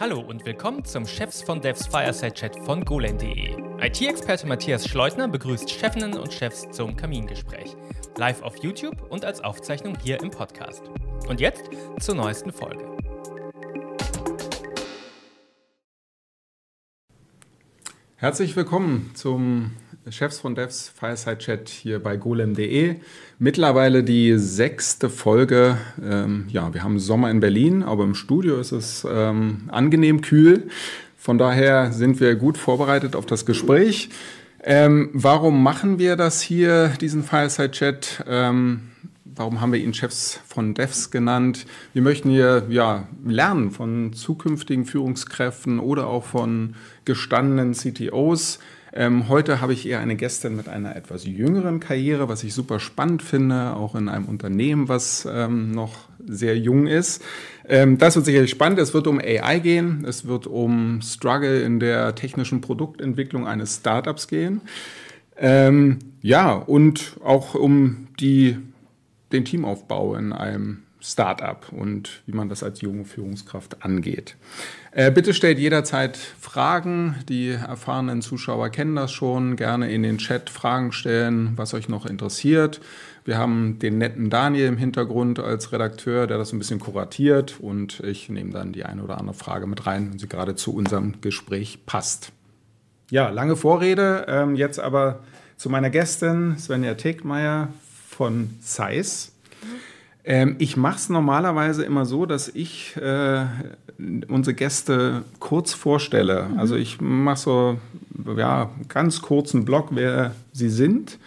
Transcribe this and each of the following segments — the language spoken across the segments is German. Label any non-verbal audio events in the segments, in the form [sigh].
Hallo und willkommen zum Chefs von Devs Fireside Chat von golan.de. IT-Experte Matthias Schleutner begrüßt Chefinnen und Chefs zum Kamingespräch. Live auf YouTube und als Aufzeichnung hier im Podcast. Und jetzt zur neuesten Folge. Herzlich willkommen zum Chefs von Devs Fireside Chat hier bei golem.de. Mittlerweile die sechste Folge. Ähm, ja, wir haben Sommer in Berlin, aber im Studio ist es ähm, angenehm kühl. Von daher sind wir gut vorbereitet auf das Gespräch. Ähm, warum machen wir das hier, diesen Fireside Chat? Warum haben wir ihn Chefs von Devs genannt? Wir möchten hier ja, lernen von zukünftigen Führungskräften oder auch von gestandenen CTOs ähm, heute habe ich eher eine Gästin mit einer etwas jüngeren Karriere, was ich super spannend finde, auch in einem Unternehmen, was ähm, noch sehr jung ist. Ähm, das wird sicherlich spannend. Es wird um AI gehen. Es wird um Struggle in der technischen Produktentwicklung eines Startups gehen. Ähm, ja, und auch um die, den Teamaufbau in einem Startup und wie man das als junge Führungskraft angeht. Äh, bitte stellt jederzeit Fragen. Die erfahrenen Zuschauer kennen das schon. Gerne in den Chat Fragen stellen, was euch noch interessiert. Wir haben den netten Daniel im Hintergrund als Redakteur, der das ein bisschen kuratiert und ich nehme dann die eine oder andere Frage mit rein, wenn sie gerade zu unserem Gespräch passt. Ja, lange Vorrede. Ähm, jetzt aber zu meiner Gästin Svenja Tegmeier von Zeiss. Ähm, ich mache es normalerweise immer so, dass ich äh, unsere Gäste kurz vorstelle. Mhm. Also ich mache so ja, ganz kurzen Blog, wer sie sind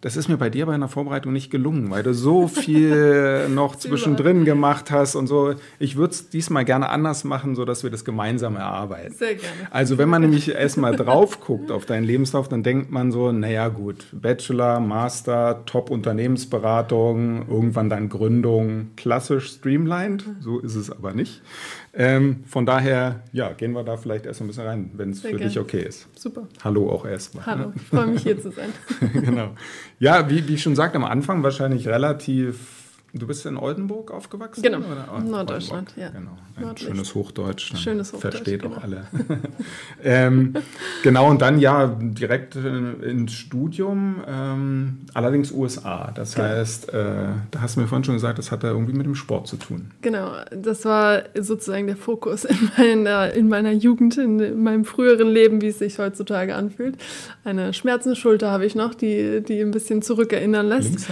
das ist mir bei dir bei einer Vorbereitung nicht gelungen, weil du so [laughs] viel noch zwischendrin gemacht hast und so. Ich würde es diesmal gerne anders machen, sodass wir das gemeinsam erarbeiten. Sehr gerne. Also wenn man nämlich erstmal drauf guckt auf deinen Lebenslauf, dann denkt man so, naja gut, Bachelor, Master, Top-Unternehmensberatung, irgendwann dann Gründung, klassisch streamlined. So ist es aber nicht. Ähm, von daher, ja, gehen wir da vielleicht erst ein bisschen rein, wenn es für gerne. dich okay ist. Super. Hallo auch erstmal. Hallo, ich freue mich hier zu sein. [laughs] genau. Ja, wie, wie ich schon sagte, am Anfang wahrscheinlich relativ Du bist in Oldenburg aufgewachsen? Genau, oh, Norddeutschland, ja. Genau, ein schönes Hochdeutsch. Schönes Hochdeutsch, Versteht genau. auch alle. [laughs] ähm, genau, und dann ja direkt ins Studium, ähm, allerdings USA. Das genau. heißt, äh, da hast du mir vorhin schon gesagt, das hat da irgendwie mit dem Sport zu tun. Genau, das war sozusagen der Fokus in meiner, in meiner Jugend, in meinem früheren Leben, wie es sich heutzutage anfühlt. Eine Schmerzensschulter habe ich noch, die, die ein bisschen zurückerinnern lässt.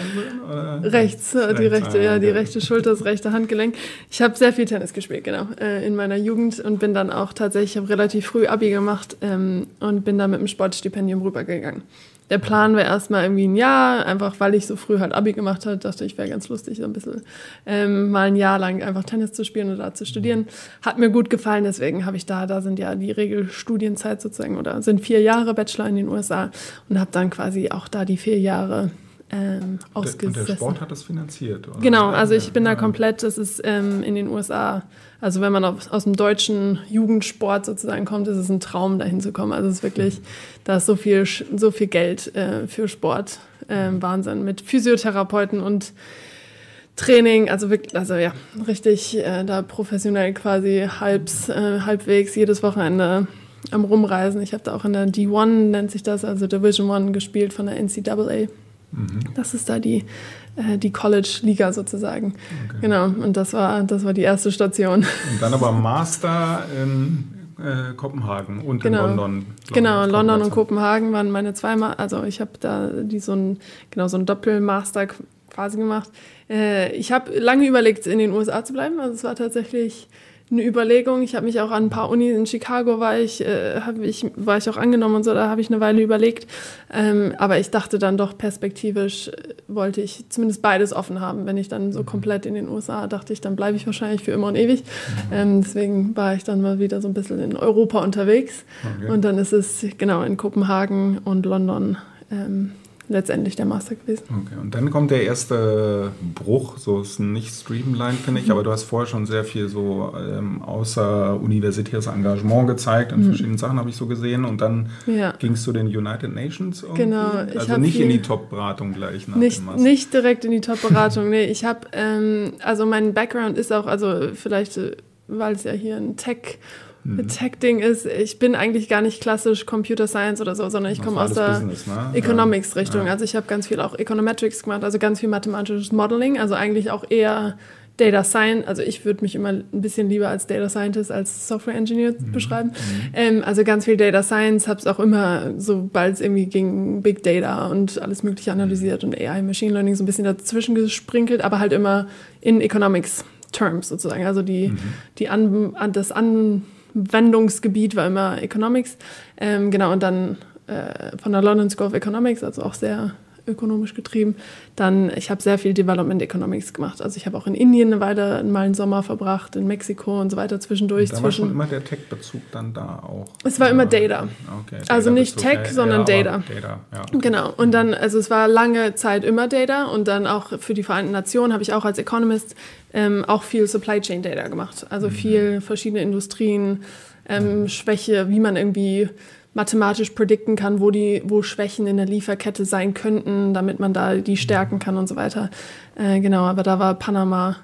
Oder? Rechts, Rechts die rechte rechte, ja, die rechte Schulter, das rechte Handgelenk. Ich habe sehr viel Tennis gespielt, genau, äh, in meiner Jugend und bin dann auch tatsächlich, ich habe relativ früh Abi gemacht ähm, und bin dann mit einem Sportstipendium rübergegangen. Der Plan war erstmal irgendwie ein Jahr, einfach weil ich so früh halt Abi gemacht habe, dachte ich, wäre ganz lustig, so ein bisschen ähm, mal ein Jahr lang einfach Tennis zu spielen oder da zu studieren. Hat mir gut gefallen, deswegen habe ich da, da sind ja die Regelstudienzeit sozusagen oder sind vier Jahre Bachelor in den USA und habe dann quasi auch da die vier Jahre ähm, ausgesessen. Und der Sport hat das finanziert? Oder? Genau, also ich bin da komplett, das ist ähm, in den USA, also wenn man auf, aus dem deutschen Jugendsport sozusagen kommt, ist es ein Traum, dahin zu kommen. Also es ist wirklich, da ist so viel, so viel Geld äh, für Sport, äh, Wahnsinn, mit Physiotherapeuten und Training, also wirklich, also ja, richtig äh, da professionell quasi halbs, äh, halbwegs jedes Wochenende am Rumreisen. Ich habe da auch in der D1, nennt sich das, also Division One gespielt von der NCAA. Mhm. Das ist da die, äh, die College-Liga sozusagen. Okay. Genau, und das war, das war die erste Station. Und dann aber Master in äh, Kopenhagen und genau. in London. Genau, London und Kopenhagen waren meine zweimal, also ich habe da die so ein, genau, so ein Doppelmaster quasi gemacht. Äh, ich habe lange überlegt, in den USA zu bleiben. Also es war tatsächlich eine Überlegung. Ich habe mich auch an ein paar Unis in Chicago war ich, äh, ich, war ich auch angenommen und so, da habe ich eine Weile überlegt. Ähm, aber ich dachte dann doch perspektivisch äh, wollte ich zumindest beides offen haben. Wenn ich dann so mhm. komplett in den USA dachte ich, dann bleibe ich wahrscheinlich für immer und ewig. Ähm, deswegen war ich dann mal wieder so ein bisschen in Europa unterwegs. Okay. Und dann ist es genau in Kopenhagen und London. Ähm, letztendlich der Master gewesen. Okay, und dann kommt der erste Bruch, so ist nicht Streamline, finde ich, mhm. aber du hast vorher schon sehr viel so ähm, außeruniversitäres Engagement gezeigt, an mhm. verschiedenen Sachen habe ich so gesehen und dann ja. ging es zu den United Nations irgendwie. Genau. also nicht in die Top-Beratung gleich nach nicht, dem Master. Nicht direkt in die Top-Beratung, nee, ich habe, ähm, also mein Background ist auch, also vielleicht äh, weil es ja hier ein Tech mhm. Tech-Ding ist, ich bin eigentlich gar nicht klassisch Computer Science oder so, sondern ich komme aus der Business, ne? Economics-Richtung. Ja. Also ich habe ganz viel auch Econometrics gemacht, also ganz viel mathematisches Modeling, also eigentlich auch eher Data Science, also ich würde mich immer ein bisschen lieber als Data Scientist als Software Engineer mhm. beschreiben. Mhm. Ähm, also ganz viel Data Science, habe es auch immer, sobald es irgendwie ging, Big Data und alles Mögliche analysiert und AI, Machine Learning so ein bisschen dazwischen gesprinkelt, aber halt immer in Economics Terms sozusagen. Also die, mhm. die an, das Anwendungsgebiet war immer Economics. Ähm, genau, und dann äh, von der London School of Economics, also auch sehr ökonomisch getrieben. Dann, ich habe sehr viel Development Economics gemacht. Also ich habe auch in Indien eine Weile mal einen Sommer verbracht, in Mexiko und so weiter zwischendurch. da war schon immer der Tech-Bezug dann da auch. Es war immer Data. Okay, Data also nicht Tech, okay. sondern ja, Data. Data. Ja. Genau. Und dann, also es war lange Zeit immer Data und dann auch für die Vereinten Nationen habe ich auch als Economist ähm, auch viel Supply Chain Data gemacht. Also mhm. viel verschiedene Industrien, ähm, mhm. Schwäche, wie man irgendwie mathematisch predikten kann, wo die, wo Schwächen in der Lieferkette sein könnten, damit man da die stärken kann und so weiter. Äh, genau, aber da war Panama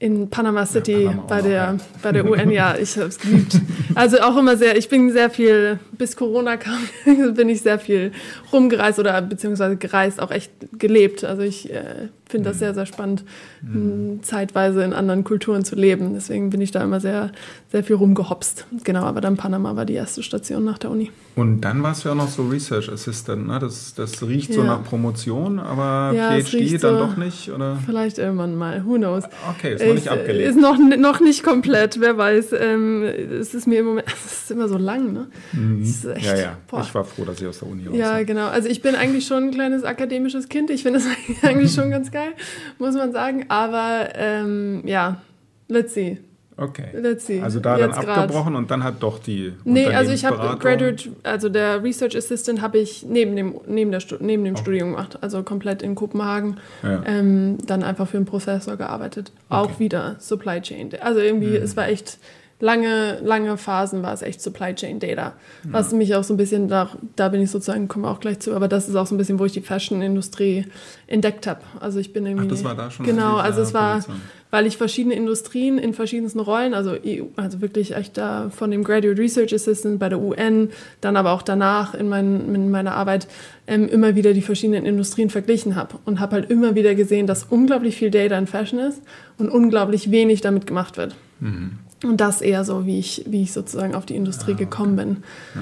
in Panama City ja, Panama bei, der, bei der UN, ja, ich habe es geliebt. Also auch immer sehr, ich bin sehr viel, bis Corona kam, [laughs] bin ich sehr viel rumgereist oder beziehungsweise gereist, auch echt gelebt. Also ich äh, finde das mhm. sehr, sehr spannend, mhm. zeitweise in anderen Kulturen zu leben. Deswegen bin ich da immer sehr, sehr viel rumgehopst. Genau, aber dann Panama war die erste Station nach der Uni. Und dann warst du ja noch so Research Assistant, ne? Das, das riecht ja. so nach Promotion, aber ja, PhD dann so doch nicht, oder? Vielleicht irgendwann mal, who knows. Okay, ist noch nicht abgelegt. Ist noch, noch nicht komplett, wer weiß. Ähm, es ist mir im Moment, [laughs] es ist immer so lang, ne? Mhm. Echt, ja, ja. Boah. Ich war froh, dass ich aus der Uni raus Ja, genau. Also ich bin eigentlich schon ein kleines akademisches Kind. Ich finde das [laughs] eigentlich schon ganz geil, muss man sagen. Aber ähm, ja, let's see. Okay. Let's see. Also da Jetzt dann abgebrochen grad. und dann hat doch die Nee, also ich habe Graduate, also der Research Assistant habe ich neben dem, neben der, neben dem okay. Studium gemacht, also komplett in Kopenhagen. Ja. Ähm, dann einfach für einen Professor gearbeitet. Okay. Auch wieder Supply Chain. Also irgendwie, mhm. es war echt lange, lange Phasen war es echt Supply Chain Data. Was mich auch so ein bisschen, da, da bin ich sozusagen, komme auch gleich zu, aber das ist auch so ein bisschen, wo ich die Fashion-Industrie entdeckt habe. Also ich bin irgendwie. Ach, das war da schon. Genau, also es war, weil ich verschiedene Industrien in verschiedensten Rollen, also EU, also wirklich echt da von dem Graduate Research Assistant bei der UN, dann aber auch danach in, mein, in meiner Arbeit ähm, immer wieder die verschiedenen Industrien verglichen habe und habe halt immer wieder gesehen, dass unglaublich viel Data in Fashion ist und unglaublich wenig damit gemacht wird. Mhm. Und das eher so, wie ich, wie ich sozusagen auf die Industrie ah, okay. gekommen bin. Ja.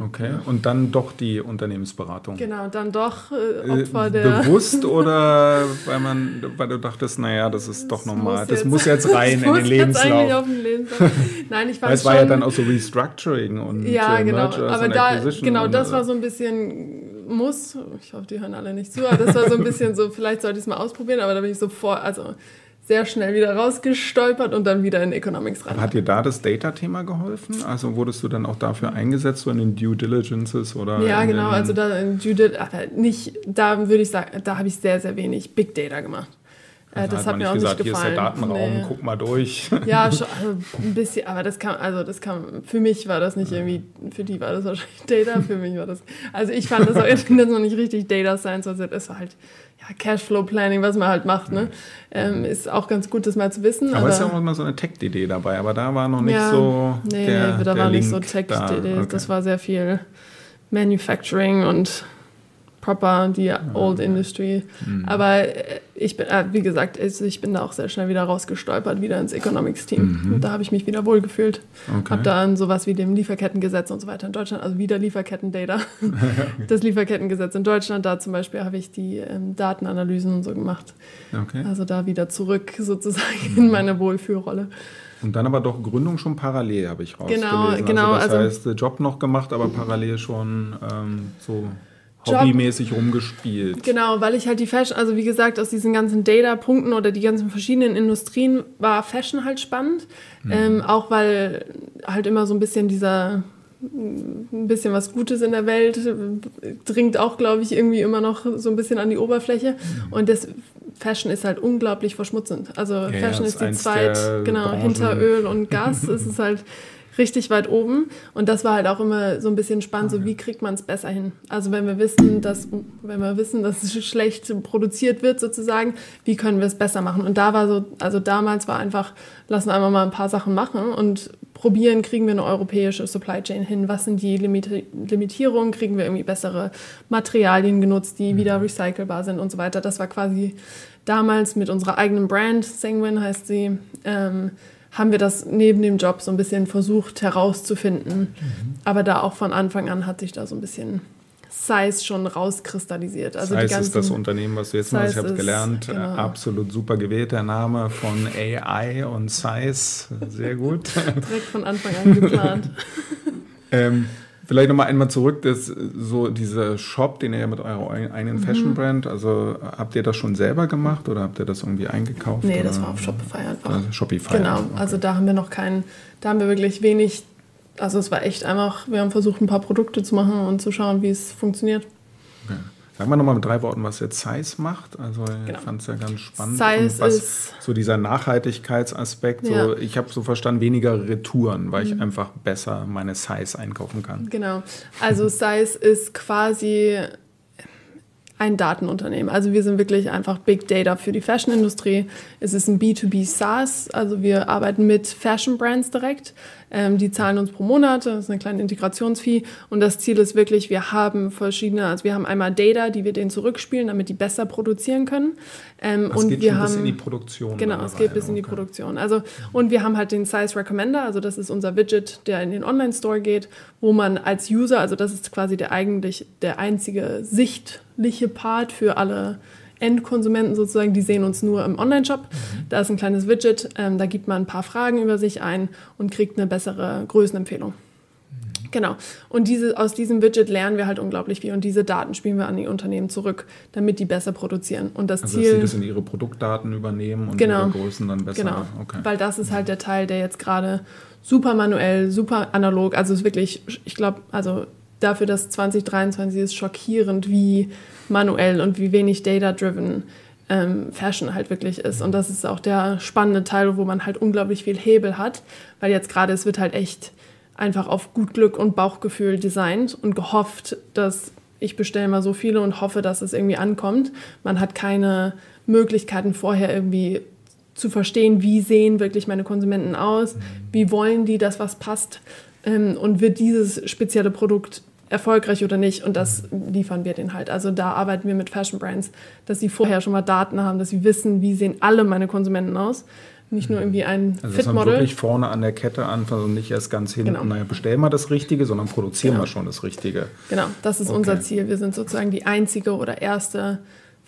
Okay, und dann doch die Unternehmensberatung. Genau, dann doch äh, Opfer äh, der. Bewusst [laughs] oder weil man, weil du dachtest, naja, das ist das doch normal, das muss jetzt [laughs] rein in den Lebenslauf. Auf den Lebenslauf. Nein, ich [laughs] fand Es war ja dann auch so Restructuring und ja, genau. Aber da, genau, das war so ein bisschen muss. Ich hoffe, die hören alle nicht zu, aber das war so ein bisschen so, vielleicht sollte ich es mal ausprobieren, aber da bin ich sofort, also sehr schnell wieder rausgestolpert und dann wieder in Economics rein. Hat dir da das Data-Thema geholfen? Also wurdest du dann auch dafür eingesetzt, so in den Due Diligences oder? Ja, genau. Also da in Due Diligence, nicht, da würde ich sagen, da habe ich sehr, sehr wenig Big Data gemacht. Äh, also das hat, hat mir auch gesagt, nicht gefallen. Hier ist der Datenraum, nee. guck mal durch. Ja, [laughs] schon, also ein bisschen, aber das kam, also das kam, für mich war das nicht irgendwie, für die war das wahrscheinlich [laughs] Data, für mich war das, also ich fand das auch das noch nicht richtig Data Science, also es war halt Cashflow Planning, was man halt macht, ne? Ähm, ist auch ganz gut, das mal zu wissen. Aber, es ist ja auch immer so eine Tech-Idee dabei, aber da war noch nicht ja, so. Nee, der, nee, da der war Link nicht so Tech-Idee. Okay. Das war sehr viel Manufacturing und proper die Old Industry. Mhm. Aber äh, ich bin, äh, wie gesagt, ich bin da auch sehr schnell wieder rausgestolpert, wieder ins Economics-Team. Mhm. Und da habe ich mich wieder wohlgefühlt. Okay. Habe da an sowas wie dem Lieferkettengesetz und so weiter in Deutschland, also wieder Lieferketten-Data. [laughs] [laughs] Das Lieferkettengesetz in Deutschland, da zum Beispiel habe ich die ähm, Datenanalysen und so gemacht. Okay. Also da wieder zurück [laughs] sozusagen mhm. in meine Wohlfühlrolle. Und dann aber doch Gründung schon parallel, habe ich genau, rausgelesen. Genau, genau. Also das also, heißt, Job noch gemacht, aber parallel schon ähm, so hobbymäßig rumgespielt. Genau, weil ich halt die Fashion, also wie gesagt, aus diesen ganzen Data-Punkten oder die ganzen verschiedenen Industrien war Fashion halt spannend. Mhm. Ähm, auch weil halt immer so ein bisschen dieser ein bisschen was Gutes in der Welt dringt auch, glaube ich, irgendwie immer noch so ein bisschen an die Oberfläche. Mhm. Und das Fashion ist halt unglaublich verschmutzend. Also ja, Fashion ist die Zweit, genau, hinter Öl und [laughs] Gas ist es halt richtig weit oben. Und das war halt auch immer so ein bisschen spannend, so wie kriegt man es besser hin? Also wenn wir wissen, dass, wenn wir wissen, dass es schlecht produziert wird sozusagen, wie können wir es besser machen? Und da war so, also damals war einfach, lassen einfach mal ein paar Sachen machen und probieren, kriegen wir eine europäische Supply Chain hin? Was sind die Limit Limitierungen? Kriegen wir irgendwie bessere Materialien genutzt, die wieder mhm. recycelbar sind und so weiter? Das war quasi damals mit unserer eigenen Brand, Sanguine heißt sie, ähm, haben wir das neben dem Job so ein bisschen versucht herauszufinden. Mhm. Aber da auch von Anfang an hat sich da so ein bisschen Size schon rauskristallisiert. Also Size ist das Unternehmen, was du jetzt machst. Ich habe gelernt, genau. absolut super gewählt, der Name von AI und Size. Sehr gut. Direkt von Anfang an geplant. [laughs] ähm, Vielleicht nochmal einmal zurück, das, so dieser Shop, den ihr ja mit eurer eigenen mhm. Fashion Brand, also habt ihr das schon selber gemacht oder habt ihr das irgendwie eingekauft? Nee, oder? das war auf Shopify einfach. Also Shopify. Genau, okay. also da haben wir noch keinen, da haben wir wirklich wenig, also es war echt einfach, wir haben versucht, ein paar Produkte zu machen und zu schauen, wie es funktioniert. Okay. Sag mal nochmal mit drei Worten, was jetzt Size macht. Also genau. ich fand es ja ganz spannend. Size was, ist so dieser Nachhaltigkeitsaspekt. So, ja. Ich habe so verstanden, weniger Retouren, weil mhm. ich einfach besser meine Size einkaufen kann. Genau. Also Size ist quasi ein Datenunternehmen. Also wir sind wirklich einfach Big Data für die Fashion-Industrie. Es ist ein B2B SaaS, also wir arbeiten mit Fashion-Brands direkt. Ähm, die zahlen uns pro Monat, das ist eine kleine Integrationsfee. Und das Ziel ist wirklich, wir haben verschiedene, also wir haben einmal Data, die wir denen zurückspielen, damit die besser produzieren können. Ähm, das und geht wir haben, bis in die Produktion. Genau, es geht bis okay. in die Produktion. Also, und wir haben halt den Size Recommender, also das ist unser Widget, der in den Online-Store geht, wo man als User, also das ist quasi der eigentlich der einzige Sicht sichtliche Part für alle Endkonsumenten sozusagen, die sehen uns nur im Online-Shop. Mhm. Da ist ein kleines Widget, ähm, da gibt man ein paar Fragen über sich ein und kriegt eine bessere Größenempfehlung. Mhm. Genau. Und diese, aus diesem Widget lernen wir halt unglaublich viel und diese Daten spielen wir an die Unternehmen zurück, damit die besser produzieren. Und das also, Ziel, dass sie das in ihre Produktdaten übernehmen und genau, ihre Größen dann besser. Genau. Okay. Weil das ist halt der Teil, der jetzt gerade super manuell, super analog, also ist wirklich, ich glaube, also dafür, dass 2023 ist schockierend, wie manuell und wie wenig data-driven ähm, Fashion halt wirklich ist. Und das ist auch der spannende Teil, wo man halt unglaublich viel Hebel hat, weil jetzt gerade es wird halt echt einfach auf gut Glück und Bauchgefühl designt und gehofft, dass ich bestelle mal so viele und hoffe, dass es irgendwie ankommt. Man hat keine Möglichkeiten vorher irgendwie zu verstehen, wie sehen wirklich meine Konsumenten aus, wie wollen die, dass was passt ähm, und wird dieses spezielle Produkt erfolgreich oder nicht. Und das liefern wir denen halt. Also da arbeiten wir mit Fashion Brands, dass sie vorher schon mal Daten haben, dass sie wissen, wie sehen alle meine Konsumenten aus. Nicht nur irgendwie ein also Fitmodel. wirklich vorne an der Kette anfangen und nicht erst ganz hinten, genau. naja, bestellen wir das Richtige, sondern produzieren genau. wir schon das Richtige. Genau, das ist okay. unser Ziel. Wir sind sozusagen die einzige oder erste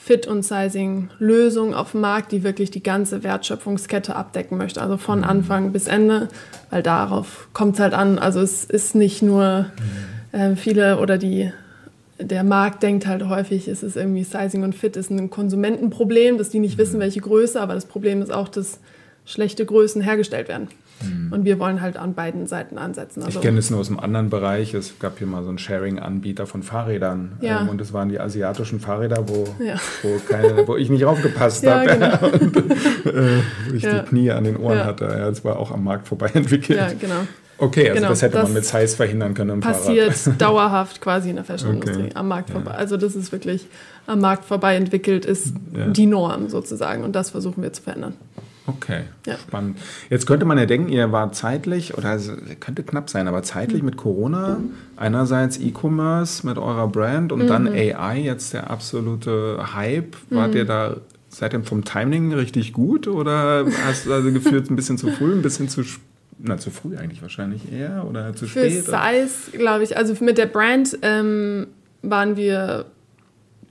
Fit- und Sizing-Lösung auf dem Markt, die wirklich die ganze Wertschöpfungskette abdecken möchte. Also von mhm. Anfang bis Ende, weil darauf kommt es halt an. Also es ist nicht nur... Äh, viele oder die, der Markt denkt halt häufig, es ist irgendwie Sizing und Fit ist ein Konsumentenproblem, dass die nicht wissen, mhm. welche Größe, aber das Problem ist auch, dass schlechte Größen hergestellt werden. Mhm. Und wir wollen halt an beiden Seiten ansetzen. Also ich kenne es nur aus einem anderen Bereich. Es gab hier mal so einen Sharing-Anbieter von Fahrrädern. Ja. Ähm, und es waren die asiatischen Fahrräder, wo, ja. wo, keine, wo ich nicht [laughs] aufgepasst ja, habe. Genau. [laughs] und, äh, wo ich die Knie an den Ohren hatte. Ja, das war auch am Markt vorbei entwickelt. Ja, genau. Okay, also genau, das hätte das man mit Size verhindern können passiert Fahrrad. [laughs] dauerhaft quasi in der Fashionindustrie okay. am Markt vorbei. Ja. Also das ist wirklich am Markt vorbei entwickelt, ist ja. die Norm sozusagen und das versuchen wir zu verändern. Okay, ja. spannend. Jetzt könnte man ja denken, ihr war zeitlich, oder es könnte knapp sein, aber zeitlich mhm. mit Corona, mhm. einerseits E-Commerce mit eurer Brand und mhm. dann AI, jetzt der absolute Hype. Wart ihr mhm. da Seid ihr vom Timing richtig gut oder hast du also gefühlt ein bisschen zu früh, ein bisschen zu spät? na, zu früh eigentlich wahrscheinlich eher oder zu Für spät? Für Size, glaube ich, also mit der Brand ähm, waren wir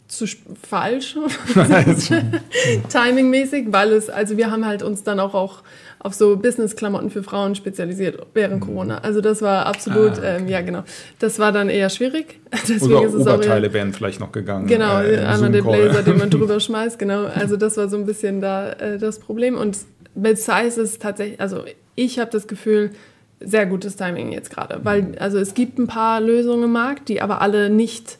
zu falsch, [laughs] timingmäßig, weil es, also wir haben halt uns dann auch, auch auf so Business-Klamotten für Frauen spezialisiert während mhm. Corona. Also das war absolut, ah, okay. ähm, ja genau, das war dann eher schwierig. [laughs] Deswegen Oder ist es Oberteile auch wären vielleicht noch gegangen. Genau, äh, einmal der Blazer, den man [laughs] drüber schmeißt, genau. Also das war so ein bisschen da äh, das Problem. Und mit Size ist tatsächlich, also ich habe das Gefühl, sehr gutes Timing jetzt gerade, weil also es gibt ein paar Lösungen im Markt, die aber alle nicht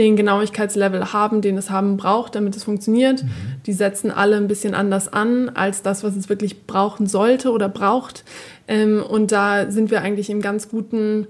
den Genauigkeitslevel haben, den es haben braucht, damit es funktioniert. Mhm. Die setzen alle ein bisschen anders an als das, was es wirklich brauchen sollte oder braucht. Ähm, und da sind wir eigentlich im ganz guten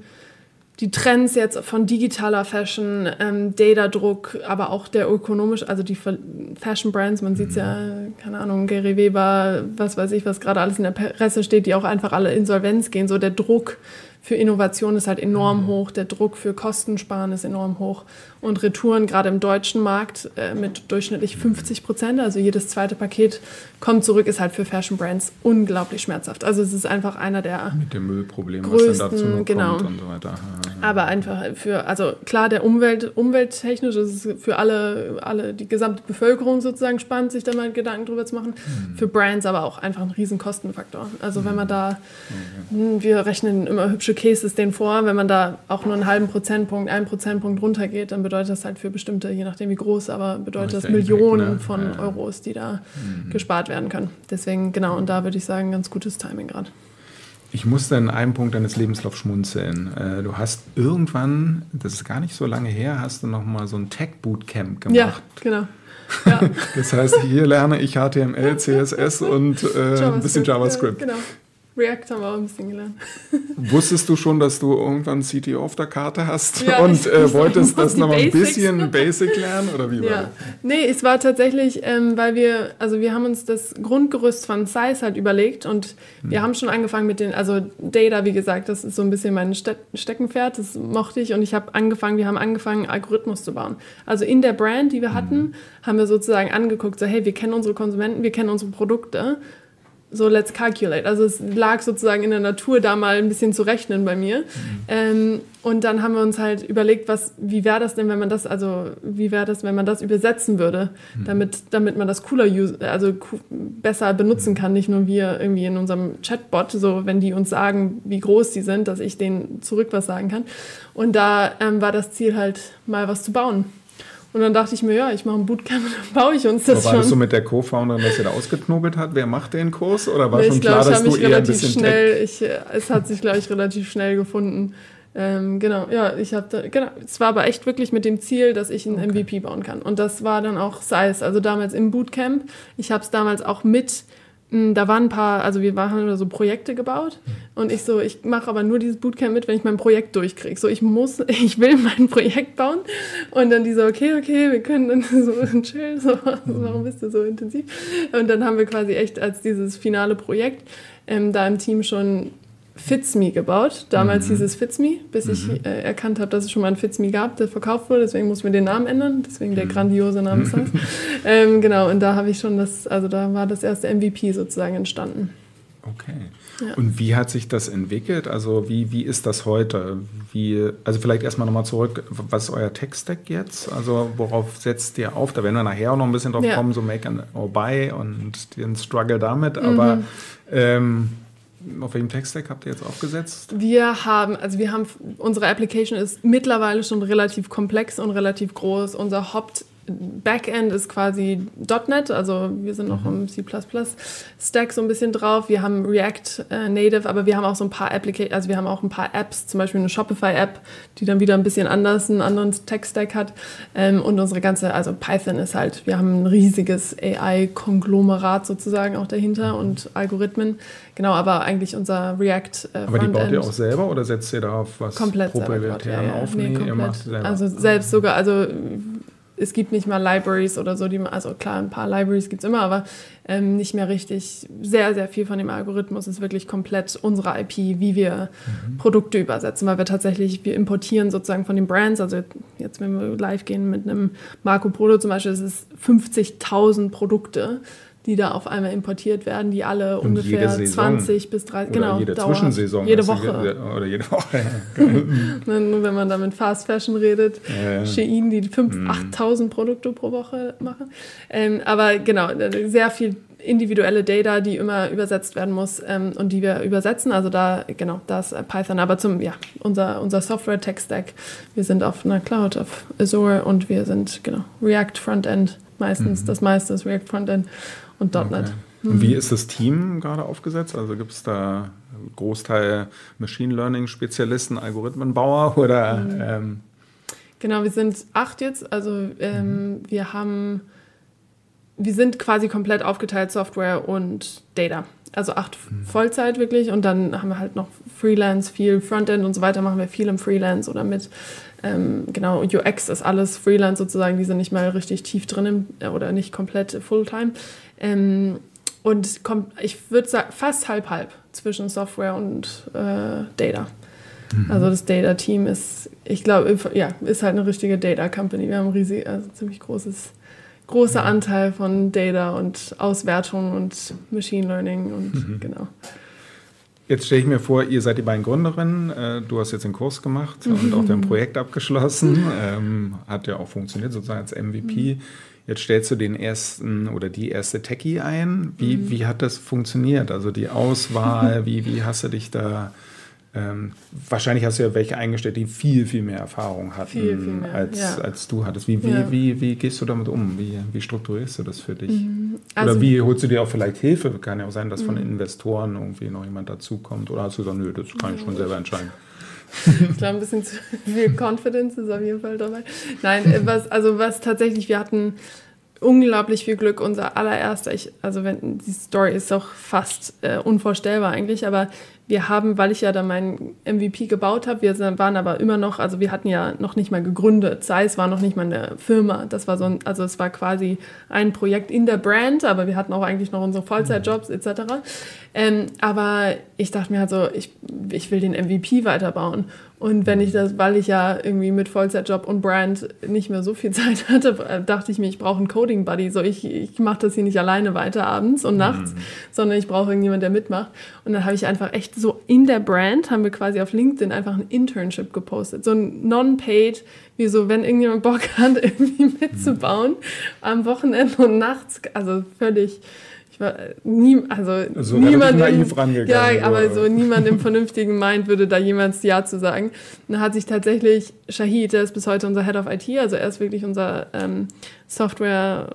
die Trends jetzt von digitaler Fashion, ähm, Data-Druck, aber auch der ökonomisch, also die Fashion-Brands, man sieht es ja, keine Ahnung, Gary Weber, was weiß ich, was gerade alles in der Presse steht, die auch einfach alle Insolvenz gehen, so der Druck für Innovation ist halt enorm mhm. hoch, der Druck für Kostensparen ist enorm hoch. Und Retouren, gerade im deutschen Markt, äh, mit durchschnittlich 50 Prozent, also jedes zweite Paket kommt zurück, ist halt für Fashion Brands unglaublich schmerzhaft. Also es ist einfach einer der mit dem Müllproblem, größten, was dann dazu noch genau. kommt und so weiter. Aber einfach für, also klar, der Umwelt, umwelttechnisch ist es für alle, alle, die gesamte Bevölkerung sozusagen spannend, sich da mal Gedanken drüber zu machen. Mhm. Für Brands aber auch einfach ein riesen Kostenfaktor. Also wenn man mhm. da, okay. wir rechnen immer hübsche Cases denen vor, wenn man da auch nur einen halben Prozentpunkt, einen Prozentpunkt runtergeht, dann bedeutet das halt für bestimmte, je nachdem wie groß, aber bedeutet das Millionen Impact, ne? von ja. Euros, die da mhm. gespart werden können. Deswegen, genau, und da würde ich sagen, ganz gutes Timing gerade. Ich musste in einem Punkt deines Lebenslaufs schmunzeln. Äh, du hast irgendwann, das ist gar nicht so lange her, hast du noch mal so ein Tech-Bootcamp gemacht. Ja, genau. Ja. [laughs] das heißt, hier lerne ich HTML, CSS und äh, [laughs] ein bisschen JavaScript. Ja, genau. React haben wir auch ein bisschen gelernt. [laughs] Wusstest du schon, dass du irgendwann CTO auf der Karte hast ja, und äh, wolltest [laughs] das noch mal ein bisschen Basic lernen oder wie war ja. das? Nee, es war tatsächlich, ähm, weil wir, also wir haben uns das Grundgerüst von Size halt überlegt und hm. wir haben schon angefangen mit den, also Data, wie gesagt, das ist so ein bisschen mein Ste Steckenpferd, das mochte ich und ich habe angefangen, wir haben angefangen, Algorithmus zu bauen. Also in der Brand, die wir hatten, hm. haben wir sozusagen angeguckt, so hey, wir kennen unsere Konsumenten, wir kennen unsere Produkte so let's calculate. Also es lag sozusagen in der Natur, da mal ein bisschen zu rechnen bei mir. Mhm. Ähm, und dann haben wir uns halt überlegt, was, wie wäre das denn, wenn man das, also wie wäre das, wenn man das übersetzen würde, mhm. damit, damit man das cooler, also besser benutzen kann, nicht nur wir irgendwie in unserem Chatbot, so wenn die uns sagen, wie groß die sind, dass ich denen zurück was sagen kann. Und da ähm, war das Ziel halt mal was zu bauen. Und dann dachte ich mir, ja, ich mache ein Bootcamp und dann baue ich uns das Aber war schon. das so mit der Co-Founderin, dass ihr da ausgeknobelt hat? Wer macht den Kurs? Oder war nee, schon klar, glaub, dass du eher ein bisschen schnell, ich, Es hat sich, glaube ich, relativ schnell gefunden. Ähm, genau, ja, ich habe genau, es war aber echt wirklich mit dem Ziel, dass ich ein okay. MVP bauen kann. Und das war dann auch SIZE, also damals im Bootcamp. Ich habe es damals auch mit da waren ein paar, also wir haben so Projekte gebaut und ich so, ich mache aber nur dieses Bootcamp mit, wenn ich mein Projekt durchkriege. So, ich muss, [laughs] ich will mein Projekt bauen und dann die so, okay, okay, wir können dann [laughs] so chill, so, warum bist du so intensiv? Und dann haben wir quasi echt als dieses finale Projekt ähm, da im Team schon FitzMe gebaut. Damals mhm. hieß es FitzMe, bis mhm. ich äh, erkannt habe, dass es schon mal ein FitzMe gab, der verkauft wurde. Deswegen mussten wir den Namen ändern. Deswegen der mhm. grandiose Name ist das. [laughs] ähm, genau, und da habe ich schon das, also da war das erste MVP sozusagen entstanden. Okay. Ja. Und wie hat sich das entwickelt? Also wie, wie ist das heute? Wie, also vielleicht erstmal nochmal zurück, was ist euer Tech-Stack jetzt? Also worauf setzt ihr auf? Da werden wir nachher auch noch ein bisschen drauf ja. kommen, so Make and or Buy und den Struggle damit. Aber mhm. ähm, auf welchem Tech-Stack habt ihr jetzt aufgesetzt? Wir haben, also wir haben, unsere Application ist mittlerweile schon relativ komplex und relativ groß. Unser Haupt Backend ist quasi .NET, also wir sind noch mhm. im C++ Stack so ein bisschen drauf. Wir haben React äh, Native, aber wir haben auch so ein paar Applications, also wir haben auch ein paar Apps, zum Beispiel eine Shopify App, die dann wieder ein bisschen anders, einen anderen Tech Stack hat. Ähm, und unsere ganze, also Python ist halt, wir haben ein riesiges AI-Konglomerat sozusagen auch dahinter mhm. und Algorithmen. Genau, aber eigentlich unser React äh, Aber die baut ihr auch selber oder setzt ihr da auf was komplett proprietär ja, auf? Nee, nee, komplett. Also selbst sogar, also es gibt nicht mal Libraries oder so, die man, also klar, ein paar Libraries gibt es immer, aber ähm, nicht mehr richtig. Sehr, sehr viel von dem Algorithmus ist wirklich komplett unsere IP, wie wir mhm. Produkte übersetzen, weil wir tatsächlich, wir importieren sozusagen von den Brands, also jetzt, wenn wir live gehen mit einem Marco Polo zum Beispiel, das ist 50.000 Produkte die da auf einmal importiert werden, die alle Und ungefähr 20 bis 30, genau, jede dauerhaft. Zwischensaison. Jede Woche. oder jede Woche. [laughs] Wenn man da mit Fast Fashion redet, ja, Shein, die 5.000, mhm. 8.000 Produkte pro Woche machen. Ähm, aber genau, sehr viel individuelle Data, die immer übersetzt werden muss ähm, und die wir übersetzen. Also da, genau, da ist Python. Aber zum, ja, unser, unser Software-Tech-Stack, wir sind auf einer Cloud, auf Azure und wir sind, genau, React Frontend meistens. Mhm. Das meiste ist React Frontend und .NET. Okay. Und wie ist das Team gerade aufgesetzt? Also gibt es da Großteil Machine Learning Spezialisten, Algorithmenbauer [laughs] oder? Mhm. Ähm Genau, wir sind acht jetzt. Also ähm, mhm. wir haben, wir sind quasi komplett aufgeteilt Software und Data. Also acht mhm. Vollzeit wirklich und dann haben wir halt noch Freelance, viel Frontend und so weiter machen wir viel im Freelance oder mit ähm, genau, UX ist alles Freelance sozusagen, die sind nicht mal richtig tief drin äh, oder nicht komplett Fulltime. Ähm, und kommt, ich würde sagen, fast halb-halb zwischen Software und äh, Data. Mhm. Also das Data-Team ist, ich glaube, ja, ist halt eine richtige Data-Company. Wir haben ein riesig, also ziemlich großes, großer Anteil von Data und Auswertung und Machine Learning und mhm. genau. Jetzt stelle ich mir vor, ihr seid die beiden Gründerinnen. Äh, du hast jetzt den Kurs gemacht und auch dein [laughs] Projekt abgeschlossen. Ähm, hat ja auch funktioniert, sozusagen als MVP. Jetzt stellst du den ersten oder die erste Techie ein. Wie, mhm. wie hat das funktioniert? Also die Auswahl, wie, wie hast du dich da ähm, wahrscheinlich hast du ja welche eingestellt, die viel, viel mehr Erfahrung hatten, viel, viel mehr, als, ja. als du hattest. Wie, wie, ja. wie, wie gehst du damit um? Wie, wie strukturierst du das für dich? Mhm. Also, oder wie holst du dir auch vielleicht Hilfe? Kann ja auch sein, dass von mhm. Investoren irgendwie noch jemand dazukommt. Oder hast du gesagt, nö, das kann ich schon selber entscheiden? ich glaube, ein bisschen zu viel Confidence ist auf jeden Fall dabei. Nein, äh, was, also was tatsächlich, wir hatten unglaublich viel Glück. Unser allererster, ich, also wenn die Story ist doch fast äh, unvorstellbar eigentlich, aber wir haben, weil ich ja da meinen MVP gebaut habe, wir waren aber immer noch, also wir hatten ja noch nicht mal gegründet. Sei es war noch nicht mal eine Firma. Das war so ein, also es war quasi ein Projekt in der Brand, aber wir hatten auch eigentlich noch unsere Vollzeitjobs etc. Ähm, aber ich dachte mir halt so, ich, ich will den MVP weiterbauen. Und wenn ich das, weil ich ja irgendwie mit Vollzeitjob und Brand nicht mehr so viel [laughs] Zeit hatte, dachte ich mir, ich brauche einen Coding Buddy. So, ich, ich mache das hier nicht alleine weiter abends und nachts, mhm. sondern ich brauche irgendjemanden, der mitmacht. Und dann habe ich einfach echt so in der Brand, haben wir quasi auf LinkedIn einfach ein Internship gepostet. So ein non-paid, wie so, wenn irgendjemand Bock hat, [laughs] irgendwie mitzubauen, am Wochenende und nachts. Also völlig nie, also so niemand naiv im, ja, aber so niemand im [laughs] vernünftigen Mind würde da jemals Ja zu sagen. Und da hat sich tatsächlich Shahid, der ist bis heute unser Head of IT, also er ist wirklich unser ähm, Software,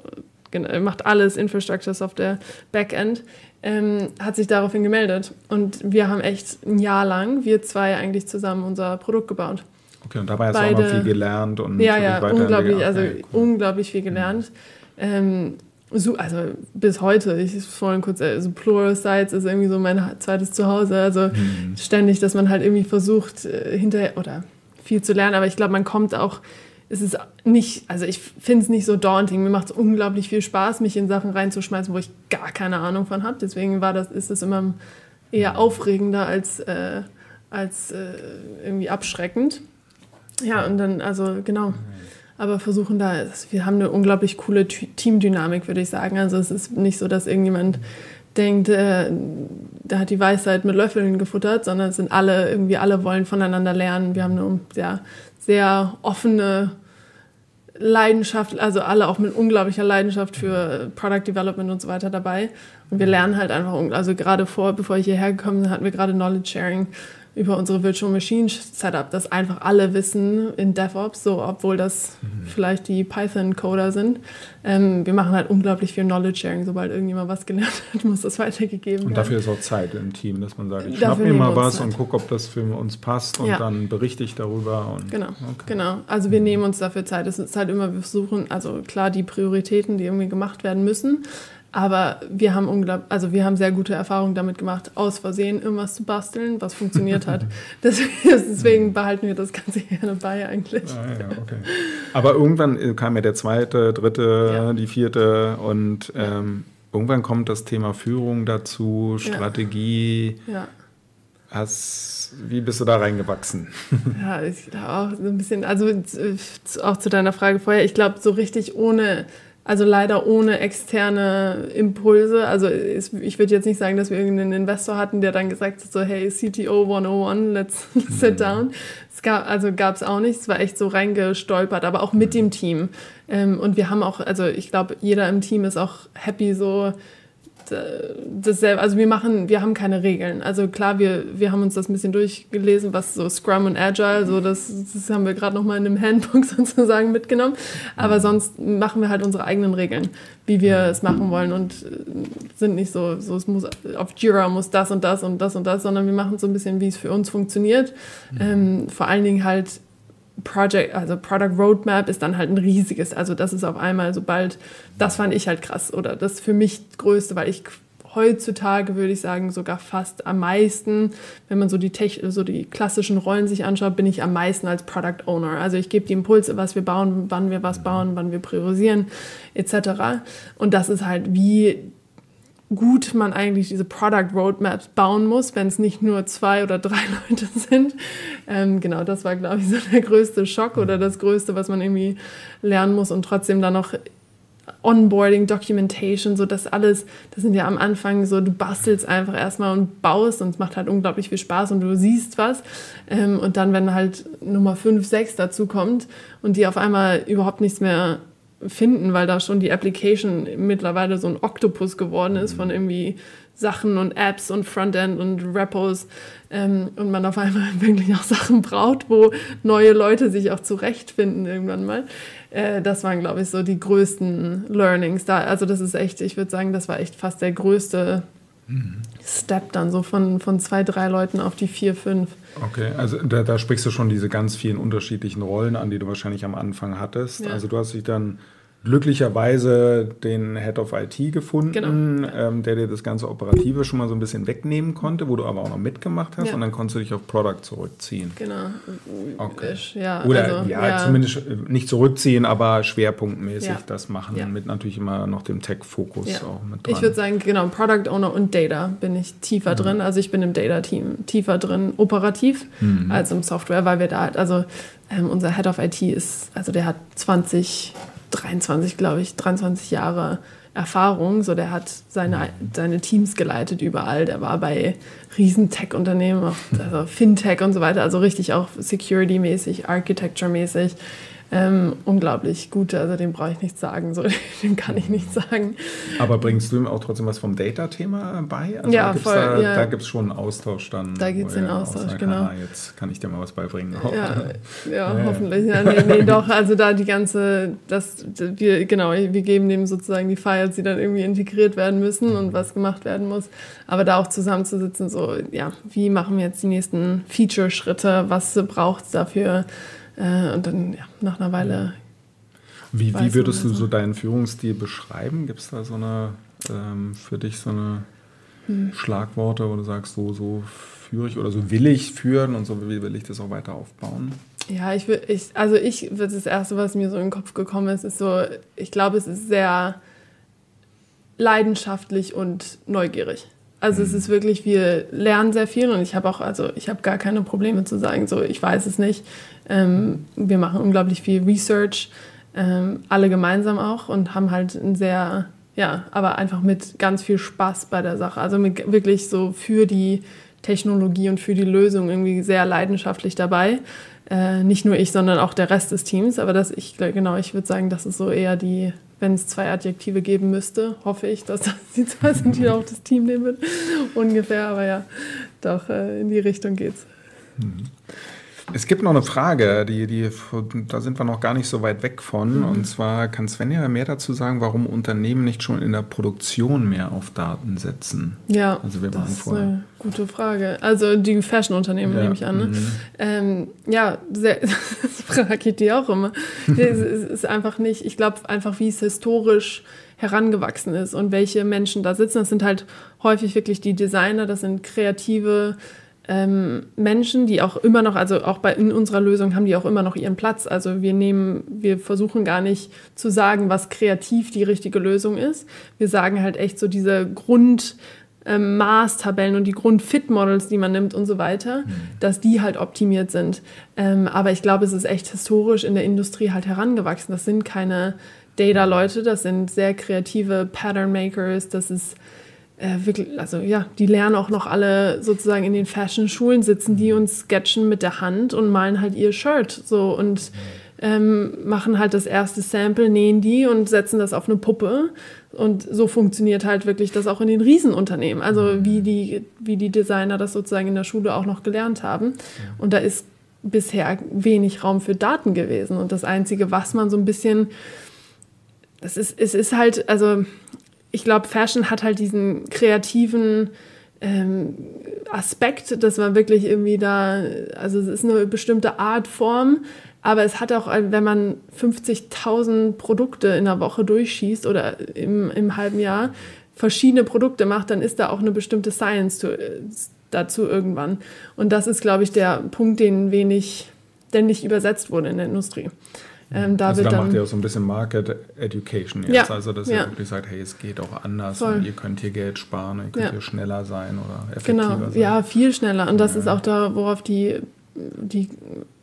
macht alles, Infrastructure, Software, Backend, ähm, hat sich daraufhin gemeldet. Und wir haben echt ein Jahr lang, wir zwei eigentlich zusammen unser Produkt gebaut. Okay, und dabei hast du auch noch viel gelernt und ja, ja, unglaublich, also okay, cool. unglaublich viel gelernt. Ähm, so, also bis heute, ich vorhin kurz, also Plural Sites ist irgendwie so mein zweites Zuhause. Also mhm. ständig, dass man halt irgendwie versucht, äh, hinterher oder viel zu lernen, aber ich glaube, man kommt auch, es ist nicht, also ich finde es nicht so daunting. Mir macht es unglaublich viel Spaß, mich in Sachen reinzuschmeißen, wo ich gar keine Ahnung von habe. Deswegen war das, ist es immer eher mhm. aufregender als, äh, als äh, irgendwie abschreckend. Ja, und dann, also genau. Aber versuchen da, wir haben eine unglaublich coole Teamdynamik, würde ich sagen. Also es ist nicht so, dass irgendjemand denkt, äh, der hat die Weisheit mit Löffeln gefuttert, sondern es sind alle, irgendwie alle wollen voneinander lernen. Wir haben eine sehr, sehr offene Leidenschaft, also alle auch mit unglaublicher Leidenschaft für Product Development und so weiter dabei. Und wir lernen halt einfach, also gerade vor, bevor ich hierher gekommen bin, hatten wir gerade Knowledge Sharing über unsere Virtual Machine Setup, dass einfach alle wissen in DevOps, so obwohl das mhm. vielleicht die Python-Coder sind. Ähm, wir machen halt unglaublich viel Knowledge Sharing. Sobald irgendjemand was gelernt hat, [laughs] muss das weitergegeben werden. Und dafür ist auch Zeit im Team, dass man sagt, ich schnapp mir mal was Zeit. und gucke, ob das für uns passt und ja. dann berichte ich darüber. genau, okay. genau. Also wir nehmen uns dafür Zeit. Es ist halt immer, wir versuchen, also klar die Prioritäten, die irgendwie gemacht werden müssen, aber wir haben unglaublich, also wir haben sehr gute Erfahrungen damit gemacht, aus Versehen irgendwas zu basteln, was funktioniert hat. [laughs] [laughs] Deswegen behalten wir das Ganze gerne bei eigentlich. Ah, ja, okay. Aber irgendwann äh, kam ja der zweite, dritte, ja. die vierte und ähm, irgendwann kommt das Thema Führung dazu, Strategie. Ja. Hast, wie bist du da reingewachsen? [laughs] Ja, ich glaube auch so ein bisschen, also äh, auch zu deiner Frage vorher, ich glaube, so richtig ohne also leider ohne externe Impulse. Also ich würde jetzt nicht sagen, dass wir irgendeinen Investor hatten, der dann gesagt hat, so hey, CTO 101, [laughs] let's, sit mhm. down. Es gab, also gab es auch nicht. Es war echt so reingestolpert, aber auch mit dem Team. Ähm, und wir haben auch, also ich glaube, jeder im Team ist auch happy so, dasselbe, also wir machen, wir haben keine Regeln. Also klar, wir, wir haben uns das ein bisschen durchgelesen, was so Scrum und Agile, so das, das haben wir gerade nochmal in einem Handbook [laughs] sozusagen mitgenommen. Aber sonst machen wir halt unsere eigenen Regeln, wie wir es machen wollen und äh, sind nicht so, so es muss auf Jira muss das und das und das und das, sondern wir machen so ein bisschen, wie es für uns funktioniert. Ähm, vor allen Dingen halt Project, also Product Roadmap ist dann halt ein riesiges. Also das ist auf einmal, sobald, das fand ich halt krass oder das für mich das Größte, weil ich heutzutage würde ich sagen sogar fast am meisten, wenn man so die, Tech so die klassischen Rollen sich anschaut, bin ich am meisten als Product Owner. Also ich gebe die Impulse, was wir bauen, wann wir was bauen, wann wir priorisieren etc. Und das ist halt wie gut man eigentlich diese Product Roadmaps bauen muss, wenn es nicht nur zwei oder drei [laughs] Leute sind. Ähm, genau, das war, glaube ich, so der größte Schock oder das Größte, was man irgendwie lernen muss und trotzdem dann noch Onboarding, Documentation, so das alles, das sind ja am Anfang so, du bastelst einfach erstmal und baust und es macht halt unglaublich viel Spaß und du siehst was. Ähm, und dann, wenn halt Nummer 5, 6 dazu kommt und die auf einmal überhaupt nichts mehr finden, weil da schon die Application mittlerweile so ein Oktopus geworden ist von irgendwie Sachen und Apps und Frontend und Repos ähm, und man auf einmal [laughs] wirklich auch Sachen braucht, wo neue Leute sich auch zurechtfinden irgendwann mal. Äh, das waren, glaube ich, so die größten Learnings da. Also das ist echt, ich würde sagen, das war echt fast der größte mhm. Step dann so von, von zwei, drei Leuten auf die vier, fünf. Okay, also da, da sprichst du schon diese ganz vielen unterschiedlichen Rollen an, die du wahrscheinlich am Anfang hattest. Ja. Also du hast dich dann glücklicherweise den Head of IT gefunden, genau. ähm, der dir das ganze Operative schon mal so ein bisschen wegnehmen konnte, wo du aber auch noch mitgemacht hast ja. und dann konntest du dich auf Product zurückziehen. Genau. Okay. Ja, Oder also, ja, ja, zumindest äh, nicht zurückziehen, aber schwerpunktmäßig ja. das machen, mit natürlich immer noch dem Tech-Fokus auch mit dran. Ich würde sagen, genau, Product Owner und Data bin ich tiefer mhm. drin. Also ich bin im Data-Team tiefer drin, operativ, mhm. als im Software, weil wir da halt, also ähm, unser Head of IT ist, also der hat 20 23, glaube ich, 23 Jahre Erfahrung. So, der hat seine, seine Teams geleitet überall. Der war bei riesen Tech-Unternehmen, also Fintech und so weiter, also richtig auch Security-mäßig, Architecture-mäßig ähm, unglaublich gut. Also dem brauche ich nichts sagen, so, [laughs] dem kann ich nichts sagen. Aber bringst du ihm auch trotzdem was vom Data-Thema bei? Also ja, voll. Da, ja. da gibt es schon einen Austausch dann. Da gibt es den Austausch, genau. Ah, jetzt kann ich dir mal was beibringen. Ja, [laughs] ja, ja, hoffentlich. Ja, nee, nee, [laughs] doch, also da die ganze, das, wir, genau, wir geben dem sozusagen die Files, die dann irgendwie integriert werden müssen und was gemacht werden muss. Aber da auch zusammenzusitzen, so, ja, wie machen wir jetzt die nächsten Feature-Schritte, was braucht es dafür? Äh, und dann ja, nach einer Weile. Wie, wie würdest du so deinen Führungsstil beschreiben? Gibt es da so eine ähm, für dich so eine hm. Schlagworte, wo du sagst, so, so führe ich oder so will ich führen und so will, will ich das auch weiter aufbauen? Ja, ich will, ich, also ich, das erste, was mir so in den Kopf gekommen ist, ist so, ich glaube, es ist sehr leidenschaftlich und neugierig. Also es mhm. ist wirklich, wir lernen sehr viel und ich habe auch, also ich habe gar keine Probleme zu sagen, so ich weiß es nicht. Ähm, wir machen unglaublich viel Research, ähm, alle gemeinsam auch und haben halt ein sehr, ja, aber einfach mit ganz viel Spaß bei der Sache. Also mit, wirklich so für die Technologie und für die Lösung irgendwie sehr leidenschaftlich dabei. Äh, nicht nur ich, sondern auch der Rest des Teams. Aber das, ich genau, ich würde sagen, das ist so eher die wenn es zwei Adjektive geben müsste, hoffe ich, dass [laughs] das die zwei sind, die auch das Team nehmen. Ungefähr, aber ja, doch äh, in die Richtung geht's. Mhm. Es gibt noch eine Frage, die, die, da sind wir noch gar nicht so weit weg von. Mhm. Und zwar kann Sven ja mehr dazu sagen, warum Unternehmen nicht schon in der Produktion mehr auf Daten setzen. Ja, also wir das ist eine gute Frage. Also die Fashion-Unternehmen ja. nehme ich an. Ne? Mhm. Ähm, ja, sehr, [laughs] das frage ich dir auch immer. es ist einfach nicht, ich glaube einfach, wie es historisch herangewachsen ist und welche Menschen da sitzen. Das sind halt häufig wirklich die Designer, das sind kreative ähm, Menschen, die auch immer noch, also auch bei in unserer Lösung haben die auch immer noch ihren Platz. Also wir nehmen, wir versuchen gar nicht zu sagen, was kreativ die richtige Lösung ist. Wir sagen halt echt so diese Grund ähm, Maßtabellen und die Grund-Fit-Models, die man nimmt und so weiter, mhm. dass die halt optimiert sind. Ähm, aber ich glaube, es ist echt historisch in der Industrie halt herangewachsen. Das sind keine Data-Leute, das sind sehr kreative Pattern-Makers, das ist äh, wirklich, also ja, die lernen auch noch alle sozusagen in den Fashion-Schulen sitzen, die uns sketchen mit der Hand und malen halt ihr Shirt so und ähm, machen halt das erste Sample, nähen die und setzen das auf eine Puppe. Und so funktioniert halt wirklich das auch in den Riesenunternehmen. Also mhm. wie die, wie die Designer das sozusagen in der Schule auch noch gelernt haben. Und da ist bisher wenig Raum für Daten gewesen. Und das Einzige, was man so ein bisschen, das ist, es ist halt, also ich glaube, Fashion hat halt diesen kreativen ähm, Aspekt, dass man wirklich irgendwie da, also es ist eine bestimmte Art, Form, Aber es hat auch, wenn man 50.000 Produkte in der Woche durchschießt oder im, im halben Jahr verschiedene Produkte macht, dann ist da auch eine bestimmte Science zu, dazu irgendwann. Und das ist, glaube ich, der Punkt, den wenig, der nicht übersetzt wurde in der Industrie. Ähm, da also da macht ihr auch so ein bisschen Market Education jetzt. Ja, also dass ja. ihr wirklich sagt, hey, es geht auch anders Voll. und ihr könnt hier Geld sparen, ihr könnt ja. hier schneller sein oder effektiver genau. sein. Ja, viel schneller. Und das ist auch da, worauf die, die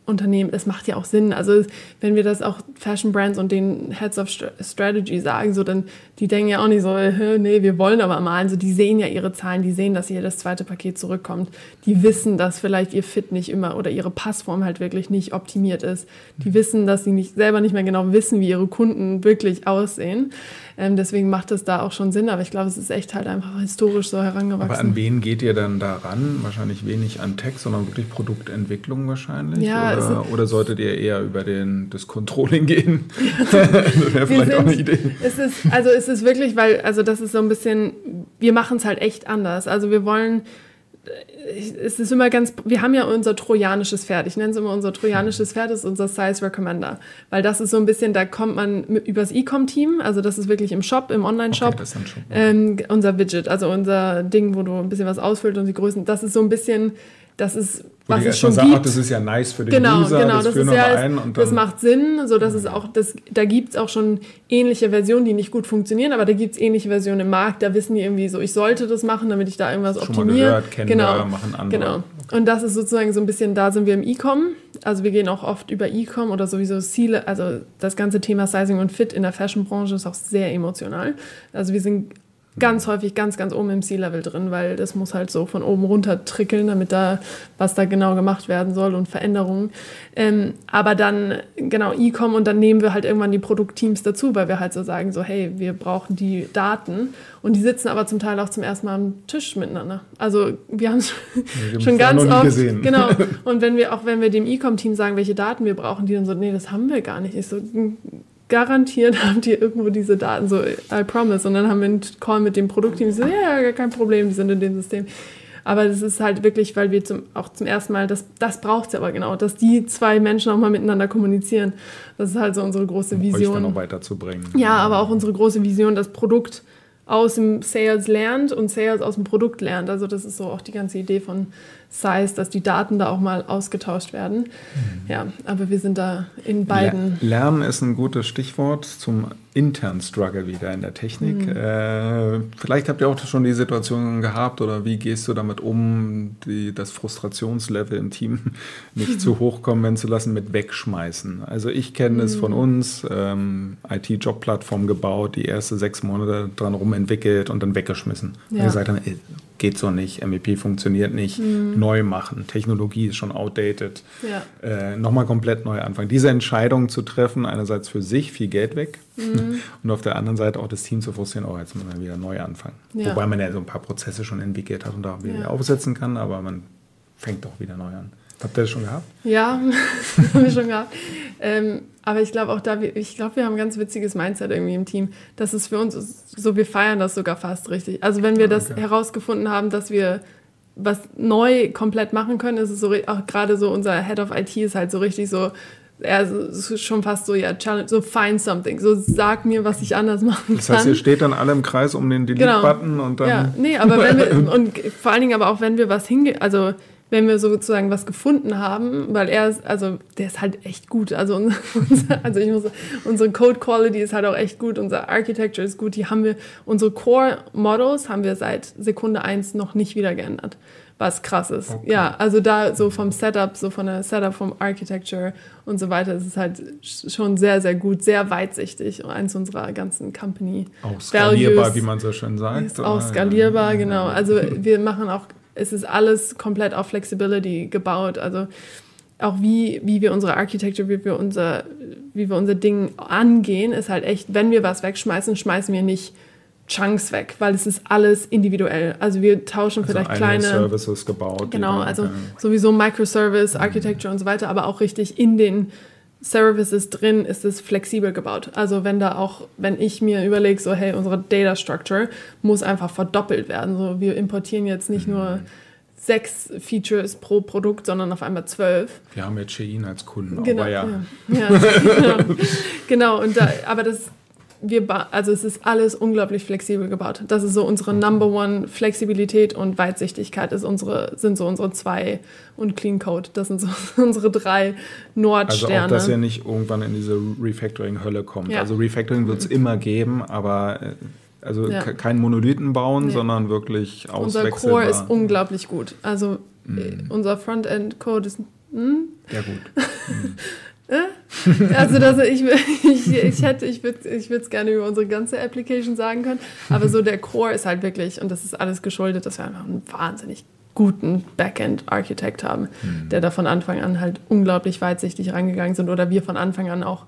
Unternehmen, es macht ja auch Sinn. Also wenn wir das auch Fashion Brands und den Heads of Strategy sagen, so dann die denken ja auch nicht so, nee, wir wollen aber mal. Also die sehen ja ihre Zahlen, die sehen, dass das zweite Paket zurückkommt. Die wissen, dass vielleicht ihr Fit nicht immer oder ihre Passform halt wirklich nicht optimiert ist. Die wissen, dass sie nicht selber nicht mehr genau wissen, wie ihre Kunden wirklich aussehen. Ähm, deswegen macht es da auch schon Sinn, aber ich glaube, es ist echt halt einfach historisch so herangewachsen. Aber an wen geht ihr dann daran? Wahrscheinlich wenig an Text, sondern wirklich Produktentwicklung wahrscheinlich? Ja, oder, oder solltet ihr eher über den, das Controlling gehen? [laughs] [laughs] das wäre vielleicht sind, auch eine Idee. Es ist, also es ist wirklich, weil, also das ist so ein bisschen, wir machen es halt echt anders. Also wir wollen es ist immer ganz, wir haben ja unser trojanisches Pferd. Ich nenne es immer unser trojanisches Pferd, das ist unser Size Recommender. Weil das ist so ein bisschen, da kommt man übers E-Com-Team, also das ist wirklich im Shop, im Online-Shop, okay, ähm, unser Widget, also unser Ding, wo du ein bisschen was ausfüllt und die Größen, das ist so ein bisschen, das ist was es schon sagt, gibt. Ach, das ist ja nice für den genau, User, genau, das, das ist ja, ein und das macht Sinn, so dass es auch, das, da gibt es auch schon ähnliche Versionen, die nicht gut funktionieren, aber da gibt es ähnliche Versionen im Markt, da wissen die irgendwie so, ich sollte das machen, damit ich da irgendwas schon optimiere. Mal gehört, kennen genau, wir, machen andere. Genau. Okay. Und das ist sozusagen so ein bisschen, da sind wir im E-Com, also wir gehen auch oft über E-Com oder sowieso Ziele, also das ganze Thema Sizing und Fit in der Fashion-Branche ist auch sehr emotional. Also wir sind ganz häufig ganz, ganz oben im C-Level drin, weil das muss halt so von oben runter trickeln, damit da, was da genau gemacht werden soll und Veränderungen. Ähm, aber dann, genau, E-Com und dann nehmen wir halt irgendwann die Produktteams dazu, weil wir halt so sagen, so, hey, wir brauchen die Daten und die sitzen aber zum Teil auch zum ersten Mal am Tisch miteinander. Also wir haben es schon [laughs] ganz oft, gesehen. genau. [laughs] Und wenn wir, auch wenn wir dem E-Com-Team sagen, welche Daten wir brauchen, die dann so, nee, das haben wir gar nicht. Ich so, garantiert [laughs] habt ihr irgendwo diese Daten, so I promise. Und dann haben wir einen Call mit dem Produktteam, die so, ja, ja, kein Problem, die sind in dem System. Aber das ist halt wirklich, weil wir zum, auch zum ersten Mal, das, das braucht es aber genau, dass die zwei Menschen auch mal miteinander kommunizieren. Das ist halt so unsere große Vision. Um euch dann auch weiterzubringen. Ja, aber auch unsere große Vision, das Produkt aus dem Sales lernt und Sales aus dem Produkt lernt. Also das ist so auch die ganze Idee von Size, dass die Daten da auch mal ausgetauscht werden. Mhm. Ja, aber wir sind da in beiden. Lernen ist ein gutes Stichwort zum internen Struggle wieder in der Technik. Mhm. Äh, vielleicht habt ihr auch schon die Situation gehabt oder wie gehst du damit um, die, das Frustrationslevel im Team [laughs] nicht zu [laughs] hoch kommen zu lassen mit Wegschmeißen. Also ich kenne mhm. es von uns, ähm, IT-Job-Plattform gebaut, die erste sechs Monate dran rum entwickelt und dann weggeschmissen. Ja. Und gesagt haben, geht so nicht, MEP funktioniert nicht, mhm. neu machen, Technologie ist schon outdated, ja. äh, nochmal komplett neu anfangen. Diese Entscheidung zu treffen, einerseits für sich viel Geld weg mhm. [laughs] und auf der anderen Seite auch das Team zu frustrieren, oh, jetzt müssen wir wieder neu anfangen. Ja. Wobei man ja so ein paar Prozesse schon entwickelt hat und da wieder ja. aufsetzen kann, aber man fängt doch wieder neu an. Habt ihr das schon gehabt? Ja, [laughs] haben wir schon gehabt. Ähm, aber ich glaube auch da, ich glaube, wir haben ein ganz witziges Mindset irgendwie im Team. Das ist für uns so, wir feiern das sogar fast richtig. Also wenn wir ah, okay. das herausgefunden haben, dass wir was neu komplett machen können, ist es so, auch gerade so unser Head of IT ist halt so richtig so, er ist schon fast so, ja, challenge, so find something, so sag mir, was ich anders machen kann. Das heißt, ihr steht dann alle im Kreis um den Delete-Button genau. und dann. Ja, nee, aber [laughs] wenn wir, und vor allen Dingen aber auch, wenn wir was hinge, also wenn wir sozusagen was gefunden haben, weil er ist, also der ist halt echt gut. Also, [laughs] unser, also ich muss, unsere Code Quality ist halt auch echt gut, unser Architecture ist gut. Die haben wir, unsere Core Models haben wir seit Sekunde eins noch nicht wieder geändert. Was krass ist. Okay. Ja, also da so vom Setup, so von der Setup vom Architecture und so weiter, ist es halt schon sehr, sehr gut, sehr weitsichtig. Eins unserer ganzen Company. Auch skalierbar, Values, wie man so schön sagt. Ist auch skalierbar, genau. Also wir machen auch es ist alles komplett auf Flexibility gebaut. Also auch wie, wie wir unsere Architecture, wie wir unser, wie wir unser Ding angehen, ist halt echt, wenn wir was wegschmeißen, schmeißen wir nicht Chunks weg, weil es ist alles individuell. Also wir tauschen also vielleicht kleine Services gebaut. Genau, also sowieso Microservice, Architecture mhm. und so weiter, aber auch richtig in den Services drin ist es flexibel gebaut. Also wenn da auch, wenn ich mir überlege, so hey, unsere Data Structure muss einfach verdoppelt werden. So wir importieren jetzt nicht nur sechs Features pro Produkt, sondern auf einmal zwölf. Wir haben jetzt Shein als Kunden, Genau, aber ja. ja. ja [laughs] genau. genau, und da, aber das, wir, also es ist alles unglaublich flexibel gebaut. Das ist so unsere Number One Flexibilität und Weitsichtigkeit ist unsere, sind so unsere zwei und Clean Code. Das sind so [laughs] unsere drei Also Nordsterne. auch, dass ihr nicht irgendwann in diese Refactoring-Hölle kommt. Ja. Also Refactoring wird es immer geben, aber äh, also Ja. ke- kein Monolithen bauen, Nee. sondern wirklich unser auswechselbar. Core ist unglaublich gut. Also Mhm. äh, unser Frontend-Code ist hm, Ja gut. [laughs] Also das, ich, [laughs] ich, ich hätte, ich würde ich es gerne über unsere ganze Application sagen können, aber so der Core ist halt wirklich, und das ist alles geschuldet, dass wir einfach einen wahnsinnig guten Backend-Architekt haben, der da von Anfang an halt unglaublich weitsichtig rangegangen sind oder wir von Anfang an auch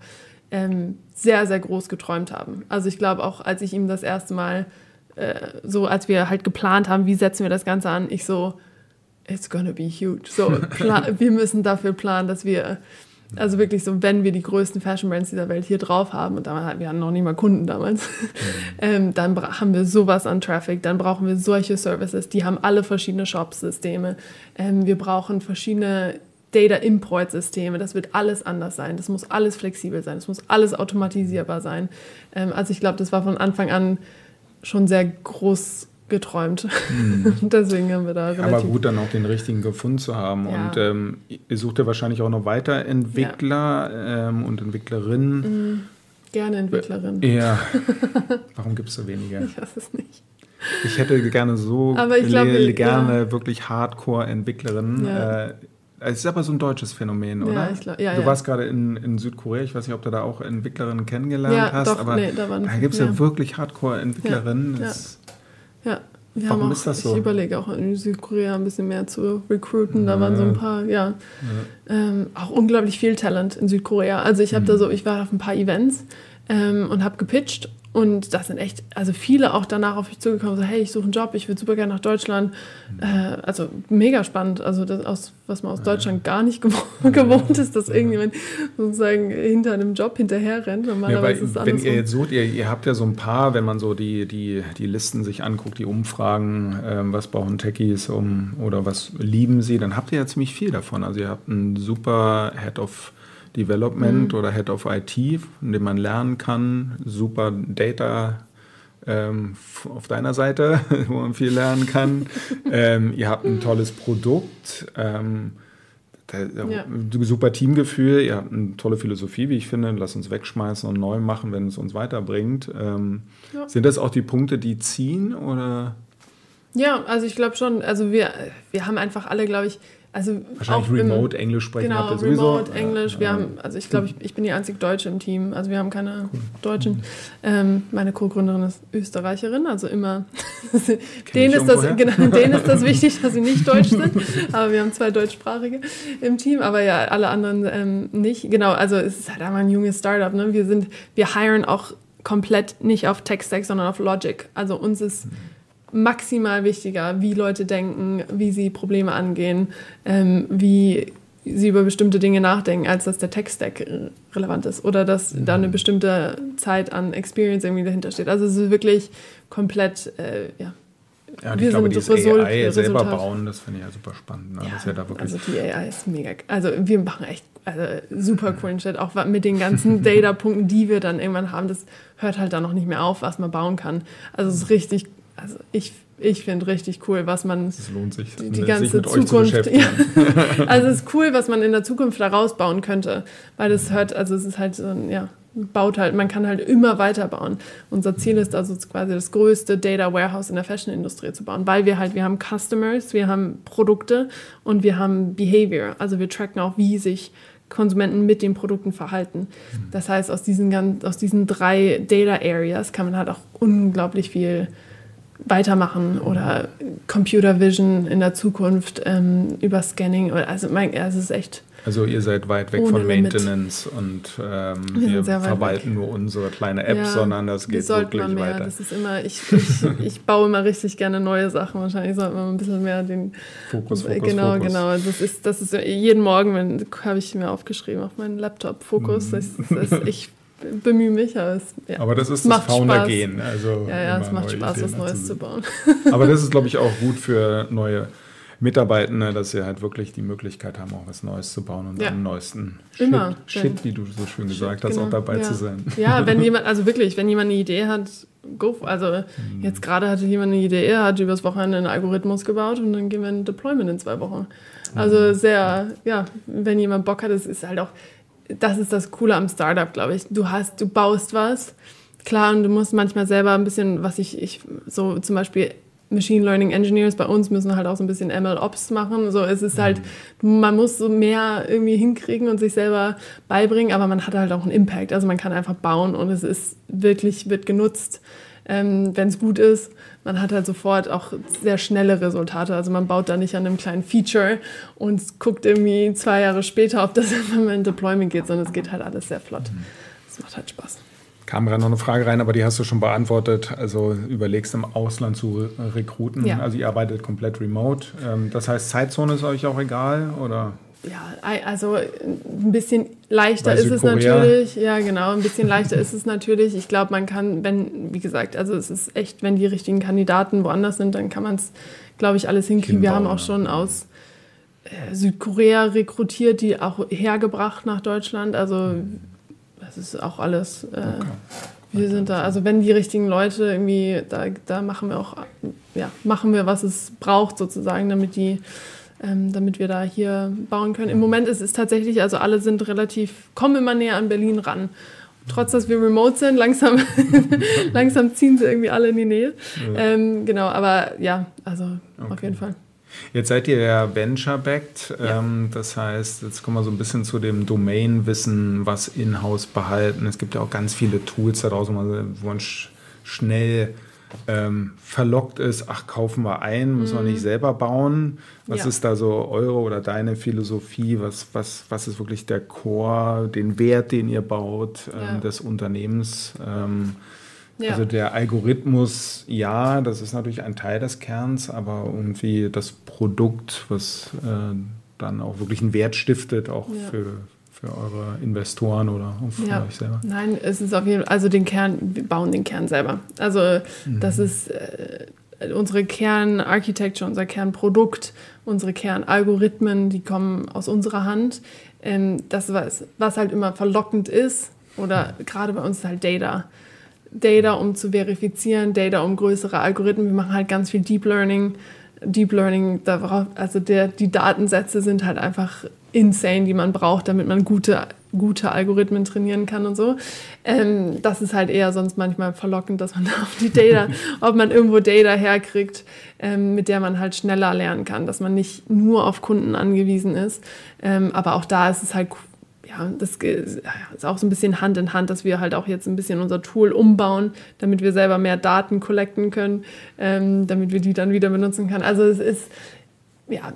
ähm, sehr, sehr groß geträumt haben. Also ich glaube auch, als ich ihm das erste Mal äh, so, als wir halt geplant haben, wie setzen wir das Ganze an, ich so, it's gonna be huge. So, [laughs] wir müssen dafür planen, dass wir, also wirklich so, wenn wir die größten Fashion Brands dieser Welt hier drauf haben, und damals, wir hatten noch nicht mal Kunden damals, [laughs] ähm, dann haben wir sowas an Traffic, dann brauchen wir solche Services, die haben alle verschiedene Shop-Systeme. Ähm, wir brauchen verschiedene Data-Import-Systeme, das wird alles anders sein, das muss alles flexibel sein, das muss alles automatisierbar sein. Ähm, also ich glaube, das war von Anfang an schon sehr groß geträumt. Und [laughs] Deswegen haben wir da relativ... Aber gut, dann auch den richtigen gefunden zu haben. Ja. Und ähm, ihr sucht ja wahrscheinlich auch noch weiter Entwickler ähm, und Entwicklerinnen. Gerne Entwicklerin. Ja. [laughs] Warum gibt es so wenige? Ich weiß es nicht. Ich hätte gerne so Aber ich glaub, ja. gerne wirklich Hardcore-Entwicklerinnen. Ja. Äh, es ist aber so ein deutsches Phänomen, Ja, oder? ich glaub- ja, du ja. warst gerade in, in Südkorea. Ich weiß nicht, ob du da auch Entwicklerinnen kennengelernt Ja, hast, doch, aber nee, da waren- da gibt es ja. ja. wirklich Hardcore-Entwicklerinnen. Ja, Das- Ja. Wir Warum haben auch, ist das so? Ich überlege auch in Südkorea ein bisschen mehr zu recruiten. Da waren so ein paar, ja, ähm, auch unglaublich viel Talent in Südkorea. Also ich Mhm. habe da so, ich war auf ein paar Events ähm, und habe gepitcht und das sind echt, also viele auch danach auf mich zugekommen, so hey, ich suche einen Job, ich würde super gerne nach Deutschland. Mhm. Äh, also mega spannend, also das aus, was man aus Deutschland gar nicht gewohnt, [laughs] gewohnt ist, dass irgendjemand sozusagen hinter einem Job hinterher rennt. Ja, weil, wenn ihr jetzt sucht, ihr, ihr habt ja so ein paar, wenn man so die, die, die Listen sich anguckt, die Umfragen, ähm, was brauchen Techies um oder was lieben sie, dann habt ihr ja ziemlich viel davon. Also ihr habt einen super Head of Development Mhm. oder Head of IT, von dem man lernen kann, super Data ähm, auf deiner Seite, [laughs] wo man viel lernen kann. [laughs] ähm, ihr habt ein tolles Produkt. Ähm, da, Ja. Super Teamgefühl, ihr habt eine tolle Philosophie, wie ich finde. Lass uns wegschmeißen und neu machen, wenn es uns weiterbringt. Ähm, Ja. Sind das auch die Punkte, die ziehen? Oder Ja, also ich glaube schon, also wir, wir haben einfach alle, glaube ich, also wahrscheinlich auch im- Remote Englisch sprechen Genau, habt ihr sowieso? Remote, Englisch. Wir haben, also ich glaube, ich, ich bin die einzig Deutsche im Team. Also wir haben keine Deutschen. Ähm, meine Co-Gründerin ist Österreicherin, also immer. denen, ist das, genau, denen ist das [laughs] wichtig, dass sie nicht deutsch sind. Aber wir haben zwei deutschsprachige im Team, aber ja, alle anderen ähm, nicht. Genau, also es ist halt einmal ein junges Startup. Ne? Wir sind, wir hiren auch komplett nicht auf Tech-Stack, sondern auf Logic. Also uns ist maximal wichtiger, wie Leute denken, wie sie Probleme angehen, ähm, wie sie über bestimmte Dinge nachdenken, als dass der Tech-Stack relevant ist oder dass da eine bestimmte Zeit an Experience irgendwie dahinter steht. Also es ist wirklich komplett, äh, ja. Ja, und wir ich glaube, sind dieses Result- AI selber Resultat. bauen, das finde ich ja super spannend. Ne? das ist ja da wirklich also die AI ist mega. Also wir machen echt also super coolen Shit. Auch mit den ganzen [laughs] Data-Punkten, die wir dann irgendwann haben, das hört halt dann noch nicht mehr auf, was man bauen kann. Also es ist richtig, also ich, ich finde richtig cool, was man es lohnt sich, die, die sich ganze zu Zukunft. beschäftigen. [laughs] Ja. Also es ist cool, was man in der Zukunft daraus bauen könnte, weil das hört, also es ist halt so ein, ja, baut halt, man kann halt immer weiterbauen. Unser Ziel ist also quasi das größte Data Warehouse in der Fashion-Industrie zu bauen, weil wir halt, wir haben Customers, wir haben Produkte und wir haben Behavior. Also wir tracken auch, wie sich Konsumenten mit den Produkten verhalten. Das heißt, aus diesen, aus diesen drei Data Areas kann man halt auch unglaublich viel weitermachen oder Computer Vision in der Zukunft ähm, über Scanning. Also, mein, also es ist echt. Also ihr seid weit weg von Limit. Maintenance und ähm, Wir wir, verwalten nur unsere kleine App, Ja, sondern das geht wirklich mehr. weiter. Das ist immer, ich, ich, [laughs] ich baue immer richtig gerne neue Sachen. Wahrscheinlich sollte man ein bisschen mehr den. Fokus, Fokus, genau, Fokus. genau. Das ist, das ist jeden Morgen, habe ich mir aufgeschrieben auf meinen Laptop Fokus. Das, das, ich bemühe mich, aber es, ja. Aber das ist das Macht Founder-Gen. Also ja, ja, es macht Spaß, Ideen was Neues zu bauen. Aber das ist, glaube ich, [laughs] auch gut für neue Mitarbeitende, dass sie halt wirklich die Möglichkeit haben, auch was Neues zu bauen und ja. am neuesten Shit, Immer, Shit, wie du so schön gesagt Shit, hast, genau. auch dabei ja. zu sein. Ja, wenn [laughs] jemand, also wirklich, wenn jemand eine Idee hat, go. Also mhm. jetzt gerade hatte jemand eine Idee, er hat übers Wochenende einen Algorithmus gebaut und dann gehen wir ein Deployment in zwei Wochen. Also mhm. sehr, ja, wenn jemand Bock hat, das ist halt auch, das ist das Coole am Startup, glaube ich. Du hast, du baust was, klar, und du musst manchmal selber ein bisschen, was ich, ich so zum Beispiel Machine Learning Engineers bei uns müssen halt auch so ein bisschen ML Ops machen. So, es ist halt, man muss so mehr irgendwie hinkriegen und sich selber beibringen, aber man hat halt auch einen Impact. Also man kann einfach bauen und es ist wirklich, wird genutzt, ähm, wenn es gut ist. Man hat halt sofort auch sehr schnelle Resultate. Also man baut da nicht an einem kleinen Feature und guckt irgendwie zwei Jahre später, ob das [laughs] einfach mal in Deployment geht, sondern es geht halt alles sehr flott. Das macht halt Spaß kam gerade noch eine Frage rein, aber die hast du schon beantwortet. Also überlegst im Ausland zu rekruten. Ja. Also ihr arbeitet komplett remote. Ähm, das heißt, Zeitzone ist euch auch egal oder? Ja, also ein bisschen leichter Bei ist es natürlich. Ja, genau, ein bisschen leichter ist es natürlich. Ich glaube, man kann, wenn, wie gesagt, also es ist echt, wenn die richtigen Kandidaten woanders sind, dann kann man es, glaube ich, alles hinkriegen. Wir haben auch schon aus äh, Südkorea rekrutiert, die auch hergebracht nach Deutschland. Also das ist auch alles. Äh, okay. Wir sind da, also wenn die richtigen Leute irgendwie, da, da machen wir auch, ja, machen wir, was es braucht sozusagen, damit die, ähm, damit wir da hier bauen können. Im Moment ist es tatsächlich, also alle sind relativ, kommen immer näher an Berlin ran. Trotz, dass wir remote sind, langsam, [laughs] langsam ziehen sie irgendwie alle in die Nähe. Ja. Ähm, genau, aber ja, also okay. auf jeden Fall. Jetzt seid ihr ja Venture-backed. Ja. Ähm, das heißt, jetzt kommen wir so ein bisschen zu dem Domain-Wissen, was in-house behalten. Es gibt ja auch ganz viele Tools da draußen, wo man sch schnell ähm, verlockt ist, ach, kaufen wir ein, müssen mhm. wir nicht selber bauen. Was ja. ist da so eure oder deine Philosophie? Was, was, was ist wirklich der Core, den Wert, den ihr baut ähm, ja. des Unternehmens? Ähm, ja. Also der Algorithmus, ja, das ist natürlich ein Teil des Kerns, aber irgendwie das Produkt, was äh, dann auch wirklich einen Wert stiftet, auch für, für eure Investoren oder für ja. euch selber. Nein, es ist auf jeden Fall, also den Kern, wir bauen den Kern selber. Also mhm. das ist äh, unsere Kernarchitecture, unser Kernprodukt, unsere Kernalgorithmen, die kommen aus unserer Hand. Ähm, das, was, was halt immer verlockend ist, oder gerade bei uns ist halt Data. Data, um zu verifizieren, Data, um größere Algorithmen. Wir machen halt ganz viel Deep Learning. Deep Learning, also der, die Datensätze sind halt einfach insane, die man braucht, damit man gute, gute Algorithmen trainieren kann und so. Ähm, das ist halt eher sonst manchmal verlockend, dass man [laughs] auf die Data, [laughs] ob man irgendwo Data herkriegt, ähm, mit der man halt schneller lernen kann, dass man nicht nur auf Kunden angewiesen ist. Ähm, aber auch da ist es halt ja, das ist auch so ein bisschen Hand in Hand, dass wir halt auch jetzt ein bisschen unser Tool umbauen, damit wir selber mehr Daten collecten können, ähm, damit wir die dann wieder benutzen können. Also es ist, ja,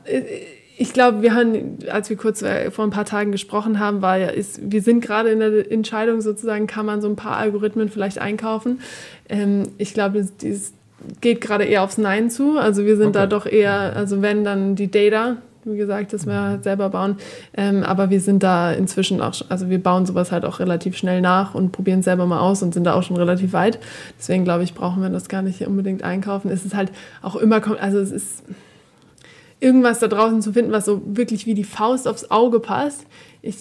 ich glaube, wir haben, als wir kurz äh, vor ein paar Tagen gesprochen haben, war ja, ist, wir sind gerade in der Entscheidung sozusagen, kann man so ein paar Algorithmen vielleicht einkaufen. Ähm, ich glaube, das geht gerade eher aufs Nein zu. Also wir sind okay. da doch eher, also wenn dann die Data, wie gesagt, dass wir halt selber bauen. Ähm, aber wir sind da inzwischen auch, also wir bauen sowas halt auch relativ schnell nach und probieren es selber mal aus und sind da auch schon relativ weit. Deswegen glaube ich, brauchen wir das gar nicht unbedingt einkaufen. Es ist halt auch immer, also es ist irgendwas da draußen zu finden, was so wirklich wie die Faust aufs Auge passt. Ich,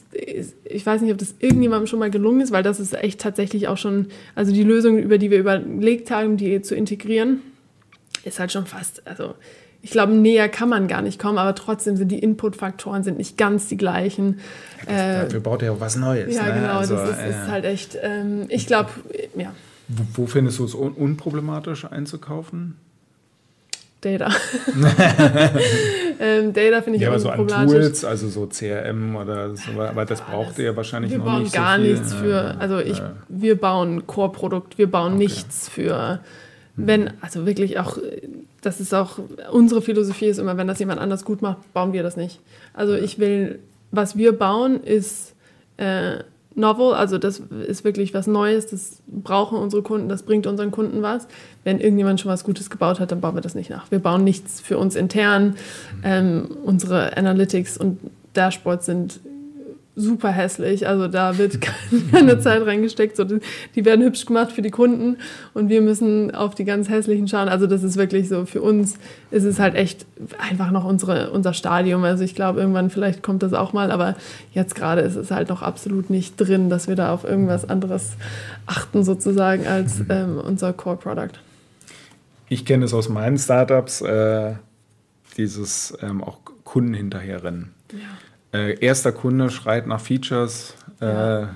ich weiß nicht, ob das irgendjemandem schon mal gelungen ist, weil das ist echt tatsächlich auch schon, also die Lösung, über die wir überlegt haben, die zu integrieren, ist halt schon fast, also ich glaube, näher kann man gar nicht kommen, aber trotzdem sind die Inputfaktoren sind nicht ganz die gleichen. Ja, dafür äh, baut er ja auch was Neues. Ja, ne? genau, also, das ist, äh, ist, halt echt, ähm, ich glaube, ja. Wo, wo, findest du es un unproblematisch einzukaufen? Data. [laughs] ähm, Data finde ich ja, aber so an Tools, also so CRM oder so, aber das braucht ihr wahrscheinlich wir noch nicht Wir bauen gar nichts für, also ich, wir bauen Core-Produkt, wir bauen okay. nichts für, wenn, also wirklich auch das ist auch, unsere Philosophie ist immer, wenn das jemand anders gut macht, bauen wir das nicht. Also ich will, was wir bauen, ist äh, novel, also das ist wirklich was Neues, das brauchen unsere Kunden, das bringt unseren Kunden was. Wenn irgendjemand schon was Gutes gebaut hat, dann bauen wir das nicht nach. Wir bauen nichts für uns intern. Ähm, unsere Analytics und Dashboards sind super hässlich. Also da wird [laughs] keine Zeit reingesteckt. So, die werden hübsch gemacht für die Kunden und wir müssen auf die ganz hässlichen schauen. Also das ist wirklich so, für uns ist es halt echt einfach noch unsere, unser Stadium. Also ich glaube, irgendwann vielleicht kommt das auch mal, aber jetzt gerade ist es halt noch absolut nicht drin, dass wir da auf irgendwas anderes achten sozusagen als mhm. ähm, unser Core Product. Ich kenne es aus meinen Startups, äh, dieses ähm, auch Kunden hinterherrennen. Ja äh, erster Kunde schreit nach Features, äh, ja.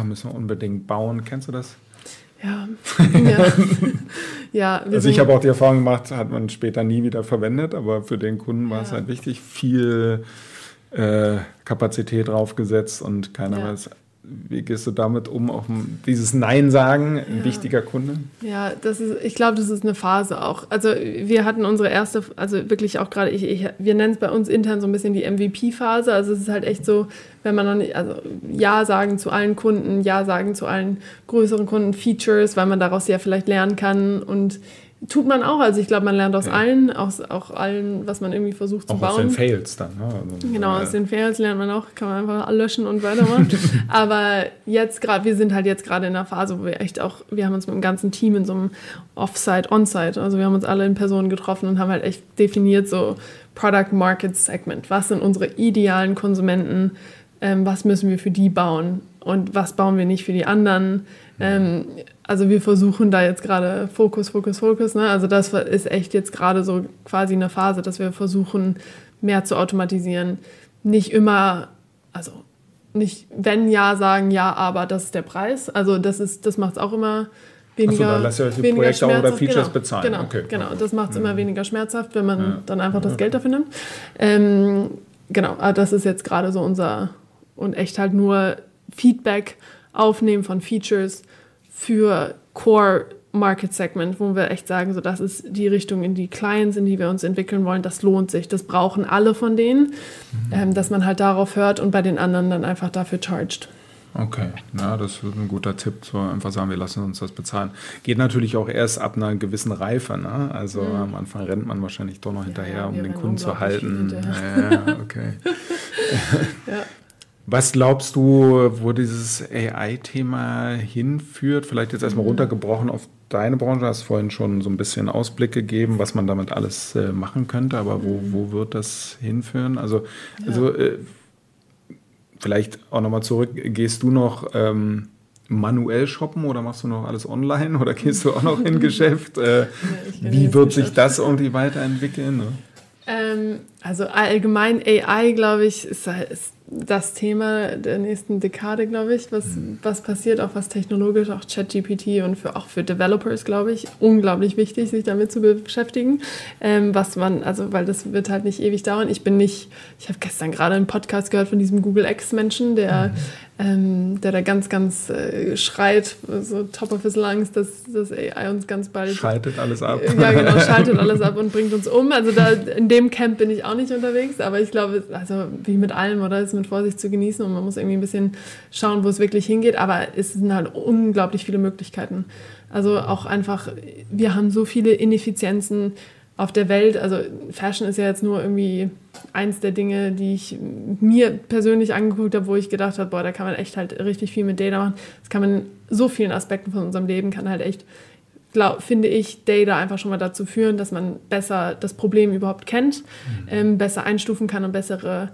oh, müssen wir unbedingt bauen. Kennst du das? Ja. [laughs] ja. ja also ich habe auch die Erfahrung gemacht, hat man später nie wieder verwendet, aber für den Kunden war es halt wichtig, viel äh, Kapazität draufgesetzt und keiner ja. weiß wie gehst du damit um, auch dieses Nein sagen, ein ja. wichtiger Kunde? Ja, das ist, ich glaube, das ist eine Phase auch. Also wir hatten unsere erste, also wirklich auch gerade, ich, ich, wir nennen es bei uns intern so ein bisschen die MVP-Phase. Also es ist halt echt so, wenn man noch nicht, also Ja sagen zu allen Kunden, Ja sagen zu allen größeren Kunden, Features, weil man daraus ja vielleicht lernen kann und Tut man auch. Also ich glaube, man lernt aus ja. allen, aus auch allen, was man irgendwie versucht zu auch bauen. Aus den Fails dann. Ne? Also, genau, aus den Fails lernt man auch, kann man einfach löschen und weitermachen. [laughs] Aber jetzt gerade, wir sind halt jetzt gerade in einer Phase, wo wir echt auch, wir haben uns mit dem ganzen Team in so einem Offsite, Onsite, also wir haben uns alle in Personen getroffen und haben halt echt definiert so Product Market Segment. Was sind unsere idealen Konsumenten? Ähm, was müssen wir für die bauen? Und was bauen wir nicht für die anderen? Ähm, also wir versuchen da jetzt gerade Fokus, Fokus, Fokus. Ne? Also das ist echt jetzt gerade so quasi eine Phase, dass wir versuchen, mehr zu automatisieren. Nicht immer, also nicht wenn ja sagen, ja, aber das ist der Preis. Also das ist, das macht es auch immer weniger. Achso, dann lasst ihr euch die Projekte oder Features genau, bezahlen. Genau, okay. genau. das macht es mhm. immer weniger schmerzhaft, wenn man ja. dann einfach das Geld dafür nimmt. Ähm, genau, aber das ist jetzt gerade so unser und echt halt nur Feedback aufnehmen von Features für Core Market Segment, wo wir echt sagen, so das ist die Richtung, in die Clients, in die wir uns entwickeln wollen, das lohnt sich, das brauchen alle von denen, mhm. ähm, dass man halt darauf hört und bei den anderen dann einfach dafür charged. Okay, ja, das ist ein guter Tipp, so einfach sagen, wir lassen uns das bezahlen. Geht natürlich auch erst ab einer gewissen Reife, ne? Also mhm. am Anfang rennt man wahrscheinlich doch noch hinterher, ja, um den Kunden zu halten. Ja, okay. [laughs] ja. Was glaubst du, wo dieses AI-Thema hinführt? Vielleicht jetzt erstmal mhm. runtergebrochen auf deine Branche. Du hast vorhin schon so ein bisschen Ausblick gegeben, was man damit alles äh, machen könnte, aber wo, mhm. wo wird das hinführen? Also, ja. also äh, vielleicht auch nochmal zurück, gehst du noch ähm, manuell shoppen oder machst du noch alles online oder gehst du auch noch in [laughs] Geschäft? Äh, ja, wie wird sich das irgendwie weiterentwickeln? Ne? Ähm, also allgemein AI, glaube ich, ist, ist das Thema der nächsten Dekade, glaube ich, was, mhm. was passiert, auch was technologisch, auch ChatGPT und für, auch für Developers, glaube ich, unglaublich wichtig, sich damit zu beschäftigen. Ähm, was man, also, weil das wird halt nicht ewig dauern. Ich bin nicht, ich habe gestern gerade einen Podcast gehört von diesem Google X-Menschen, der mhm ähm, der da ganz, ganz äh, schreit, so top of his lungs, dass das AI uns ganz bald. Schaltet alles ab. ja, genau, schaltet alles ab [laughs] und bringt uns um. Also da in dem Camp bin ich auch nicht unterwegs, aber ich glaube, also wie mit allem, oder ist mit Vorsicht zu genießen und man muss irgendwie ein bisschen schauen, wo es wirklich hingeht. Aber es sind halt unglaublich viele Möglichkeiten. Also auch einfach, wir haben so viele Ineffizienzen auf der Welt, also Fashion ist ja jetzt nur irgendwie eins der Dinge, die ich mir persönlich angeguckt habe, wo ich gedacht habe, boah, da kann man echt halt richtig viel mit Data machen. Das kann man in so vielen Aspekten von unserem Leben, kann halt echt, glaub, finde ich, Data einfach schon mal dazu führen, dass man besser das Problem überhaupt kennt, mhm. ähm, besser einstufen kann und bessere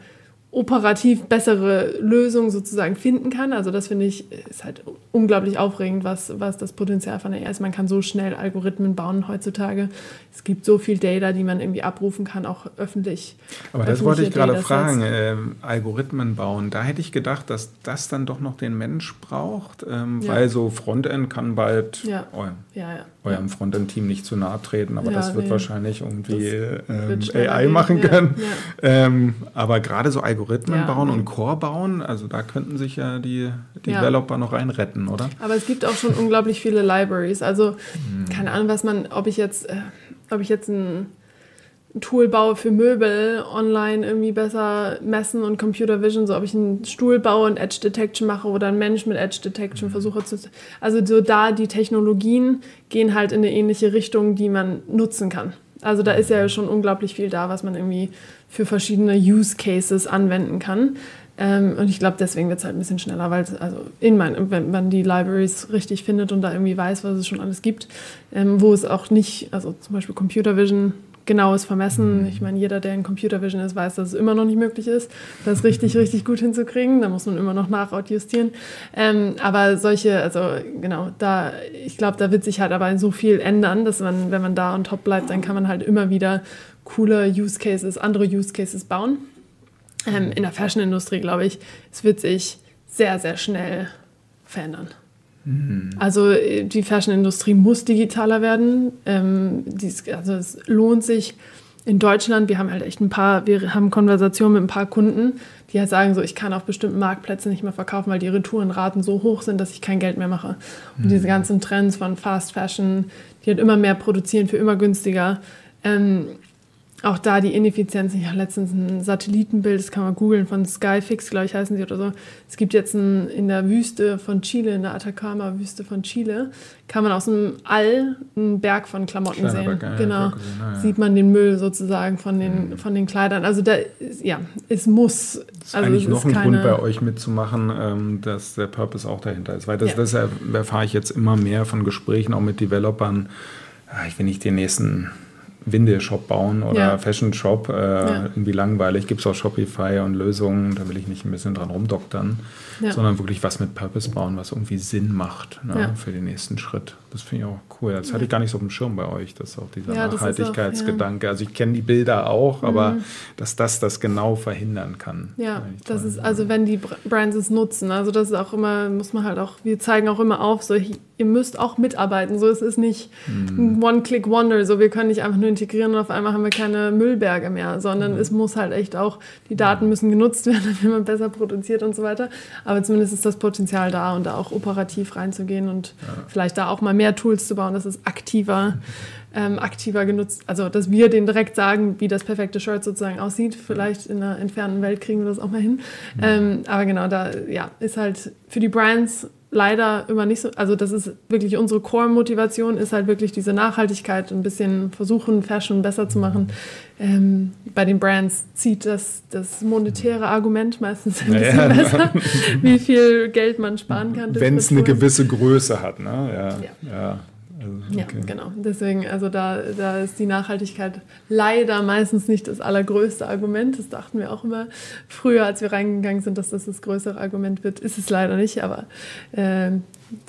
operativ bessere Lösungen sozusagen finden kann. Also das finde ich ist halt unglaublich aufregend, was, was das Potenzial von AI ist. Man kann so schnell Algorithmen bauen heutzutage. Es gibt so viel Data, die man irgendwie abrufen kann, auch öffentlich. Aber das wollte ich gerade fragen, äh, Algorithmen bauen. Da hätte ich gedacht, dass das dann doch noch den Mensch braucht, ähm, ja. weil so Frontend kann bald ja. eurem, ja, eurem Frontend-Team nicht zu nahe treten, aber das wird nee. wahrscheinlich irgendwie ähm, AI machen können. Ähm, aber gerade so Algorithmen Algorithmen ja, bauen und Core bauen. Also da könnten sich ja die Developer ja. noch reinretten, oder? Aber es gibt auch schon unglaublich viele Libraries. Also hm. keine Ahnung, was man, ob ich jetzt, äh, ob ich jetzt ein Tool baue für Möbel online irgendwie besser messen und Computer Vision, so ob ich einen Stuhl baue und Edge Detection mache oder ein Mensch mit Edge Detection mhm. versuche zu. Also so da die Technologien gehen halt in eine ähnliche Richtung, die man nutzen kann. Also da ist ja schon unglaublich viel da, was man irgendwie für verschiedene Use Cases anwenden kann. Ähm, und ich glaube, deswegen wird es halt ein bisschen schneller, weil also in mein, wenn man die Libraries richtig findet und da irgendwie weiß, was es schon alles gibt, ähm, wo es auch nicht, also zum Beispiel Computer Vision genaues Vermessen. Mhm. Ich meine, jeder, der in Computer Vision ist, weiß, dass es immer noch nicht möglich ist, das richtig, richtig gut hinzukriegen. Da muss man immer noch nachadjustieren. Ähm, aber solche, also genau, da, ich glaube, da wird sich halt aber so viel ändern, dass man, wenn man da on top bleibt, dann kann man halt immer wieder coole Use Cases, andere Use Cases bauen. Ähm, in der Fashion-Industrie, glaube ich, es wird sich sehr, sehr schnell verändern. Mhm. Also äh, die Fashion-Industrie muss digitaler werden. Ähm, dies, also es lohnt sich in Deutschland, wir haben halt echt ein paar, wir haben Konversationen mit ein paar Kunden, die halt sagen so, ich kann auf bestimmten Marktplätzen nicht mehr verkaufen, weil die Retourenraten so hoch sind, dass ich kein Geld mehr mache. Und mhm. diese ganzen Trends von Fast Fashion, die halt immer mehr produzieren für immer günstiger, ähm, auch da die Ineffizienz. Ich habe letztens ein Satellitenbild, das kann man googeln, von Skyfix, glaube ich, heißen sie oder so. Es gibt jetzt ein, in der Wüste von Chile, in der Atacama-Wüste von Chile, kann man aus dem All einen Berg von Klamotten Kleiner sehen. Berg, genau. Gesehen, ja. Sieht man den Müll sozusagen von den, mhm. von den Kleidern. Also da, ja, es muss. Das ist also eigentlich noch ein Grund bei euch mitzumachen, ähm, dass der Purpose auch dahinter ist. Weil das, ja. das erfahre ich jetzt immer mehr von Gesprächen, auch mit Developern. Ah, ich will nicht den nächsten Windel-Shop bauen oder ja. Fashion-Shop. Äh, ja. Irgendwie langweilig. Gibt es auch Shopify und Lösungen, da will ich nicht ein bisschen dran rumdoktern, ja. sondern wirklich was mit Purpose bauen, was irgendwie Sinn macht ne, für den nächsten Schritt. Das finde ich auch cool. Das hatte ich gar nicht so auf dem Schirm bei euch, dass auch dieser Nachhaltigkeitsgedanke. Also ich kenne die Bilder auch, aber mhm. dass das das genau verhindern kann. Ja, das ist also wenn die Brands es nutzen. Also das ist auch immer, muss man halt auch, wir zeigen auch immer auf, so ihr müsst auch mitarbeiten. So es ist nicht mhm. ein One-Click-Wonder. So wir können nicht einfach nur integrieren und auf einmal haben wir keine Müllberge mehr, sondern mhm. es muss halt echt auch, die Daten müssen genutzt werden, [laughs] wenn man besser produziert und so weiter. Aber zumindest ist das Potenzial da und da auch operativ reinzugehen und ja. vielleicht da auch mal mehr Tools zu bauen, dass es aktiver, ähm, aktiver genutzt, also dass wir denen direkt sagen, wie das perfekte Shirt sozusagen aussieht. Vielleicht in einer entfernten Welt kriegen wir das auch mal hin. Mhm. Ähm, aber genau, da ja, ist halt für die Brands leider immer nicht so, also das ist wirklich unsere Core-Motivation, ist halt wirklich diese Nachhaltigkeit, ein bisschen versuchen, Fashion besser zu machen. Ähm, bei den Brands zieht das, das monetäre Argument meistens ein bisschen ja, besser, wie viel Geld man sparen kann. Wenn es eine gewisse Größe hat, ne? ja. ja. Ja. Also, okay. Ja, genau. Deswegen, also da, da ist die Nachhaltigkeit leider meistens nicht das allergrößte Argument. Das dachten wir auch immer früher, als wir reingegangen sind, dass das das größere Argument wird. Ist es leider nicht, aber äh,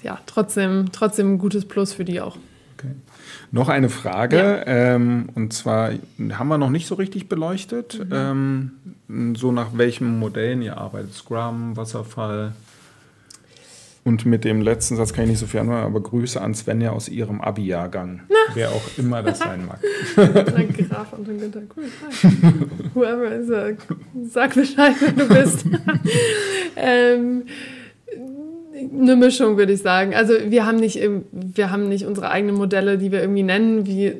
ja, trotzdem, trotzdem ein gutes Plus für die auch. Okay. Noch eine Frage, ja. ähm, und zwar haben wir noch nicht so richtig beleuchtet, mhm. ähm, so nach welchen Modellen ihr arbeitet. Scrum, Wasserfall. Und mit dem letzten Satz kann ich nicht so viel anfangen, aber Grüße an Svenja aus ihrem Abi-Jahrgang. Wer auch immer das sein mag. [laughs] Danke, Graf und Günther. Cool. Whoever is, uh, sag Bescheid, wenn du bist. [laughs] ähm, eine Mischung, würde ich sagen. Also wir haben nicht, wir haben nicht unsere eigenen Modelle, die wir irgendwie nennen. Wie,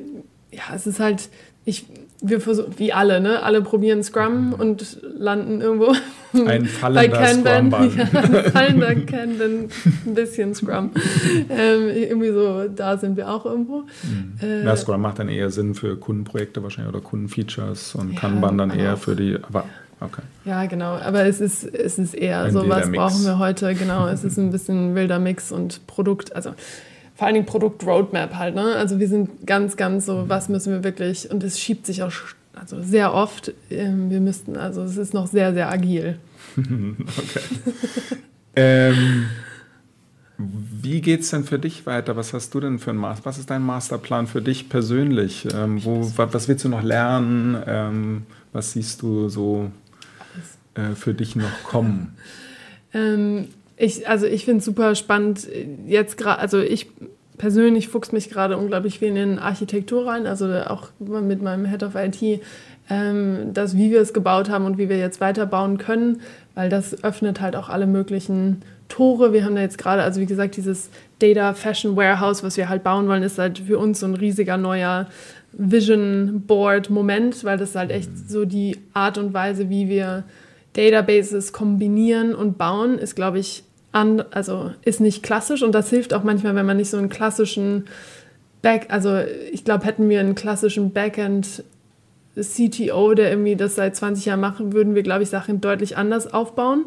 ja, es ist halt, ich, wir versuchen, wie alle, ne? Alle probieren Scrum und landen irgendwo ein [laughs] bei Kanban. [laughs] Ja, ein fallender Kanban, ein bisschen Scrum. Ähm, irgendwie so, da sind wir auch irgendwo. Mhm. Äh, ja, Scrum macht dann eher Sinn für Kundenprojekte wahrscheinlich oder Kundenfeatures und ja, Kanban dann eher für die, aber okay. Ja, genau, aber es ist, es ist eher ein so, was brauchen wir heute, genau. Es ist ein bisschen wilder Mix und Produkt, also vor allen Dingen Produkt-Roadmap halt. Ne? Also wir sind ganz, ganz so, was müssen wir wirklich, und es schiebt sich auch also sehr oft, ähm, wir müssten, also es ist noch sehr, sehr agil. [laughs] okay. [laughs] ähm, wie geht es denn für dich weiter? Was hast du denn für ein Master? Was ist dein Masterplan für dich persönlich? Ähm, wo, was willst du noch lernen? Ähm, was siehst du so äh, für dich noch kommen? Ich, also ich finde es super spannend, jetzt gerade, also ich persönlich fuchs mich gerade unglaublich viel in Architektur rein, also auch mit meinem Head of IT, ähm, das, wie wir es gebaut haben und wie wir jetzt weiterbauen können, weil das öffnet halt auch alle möglichen Tore. Wir haben da jetzt gerade, also wie gesagt, dieses Data Fashion Warehouse, was wir halt bauen wollen, ist halt für uns so ein riesiger neuer Vision Board Moment, weil das halt echt so die Art und Weise, wie wir Databases kombinieren und bauen, ist, glaube ich, an, also ist nicht klassisch und das hilft auch manchmal, wenn man nicht so einen klassischen Back, also ich glaube, hätten wir einen klassischen Backend CTO, der irgendwie das seit 20 Jahren macht, würden wir, glaube ich, Sachen deutlich anders aufbauen,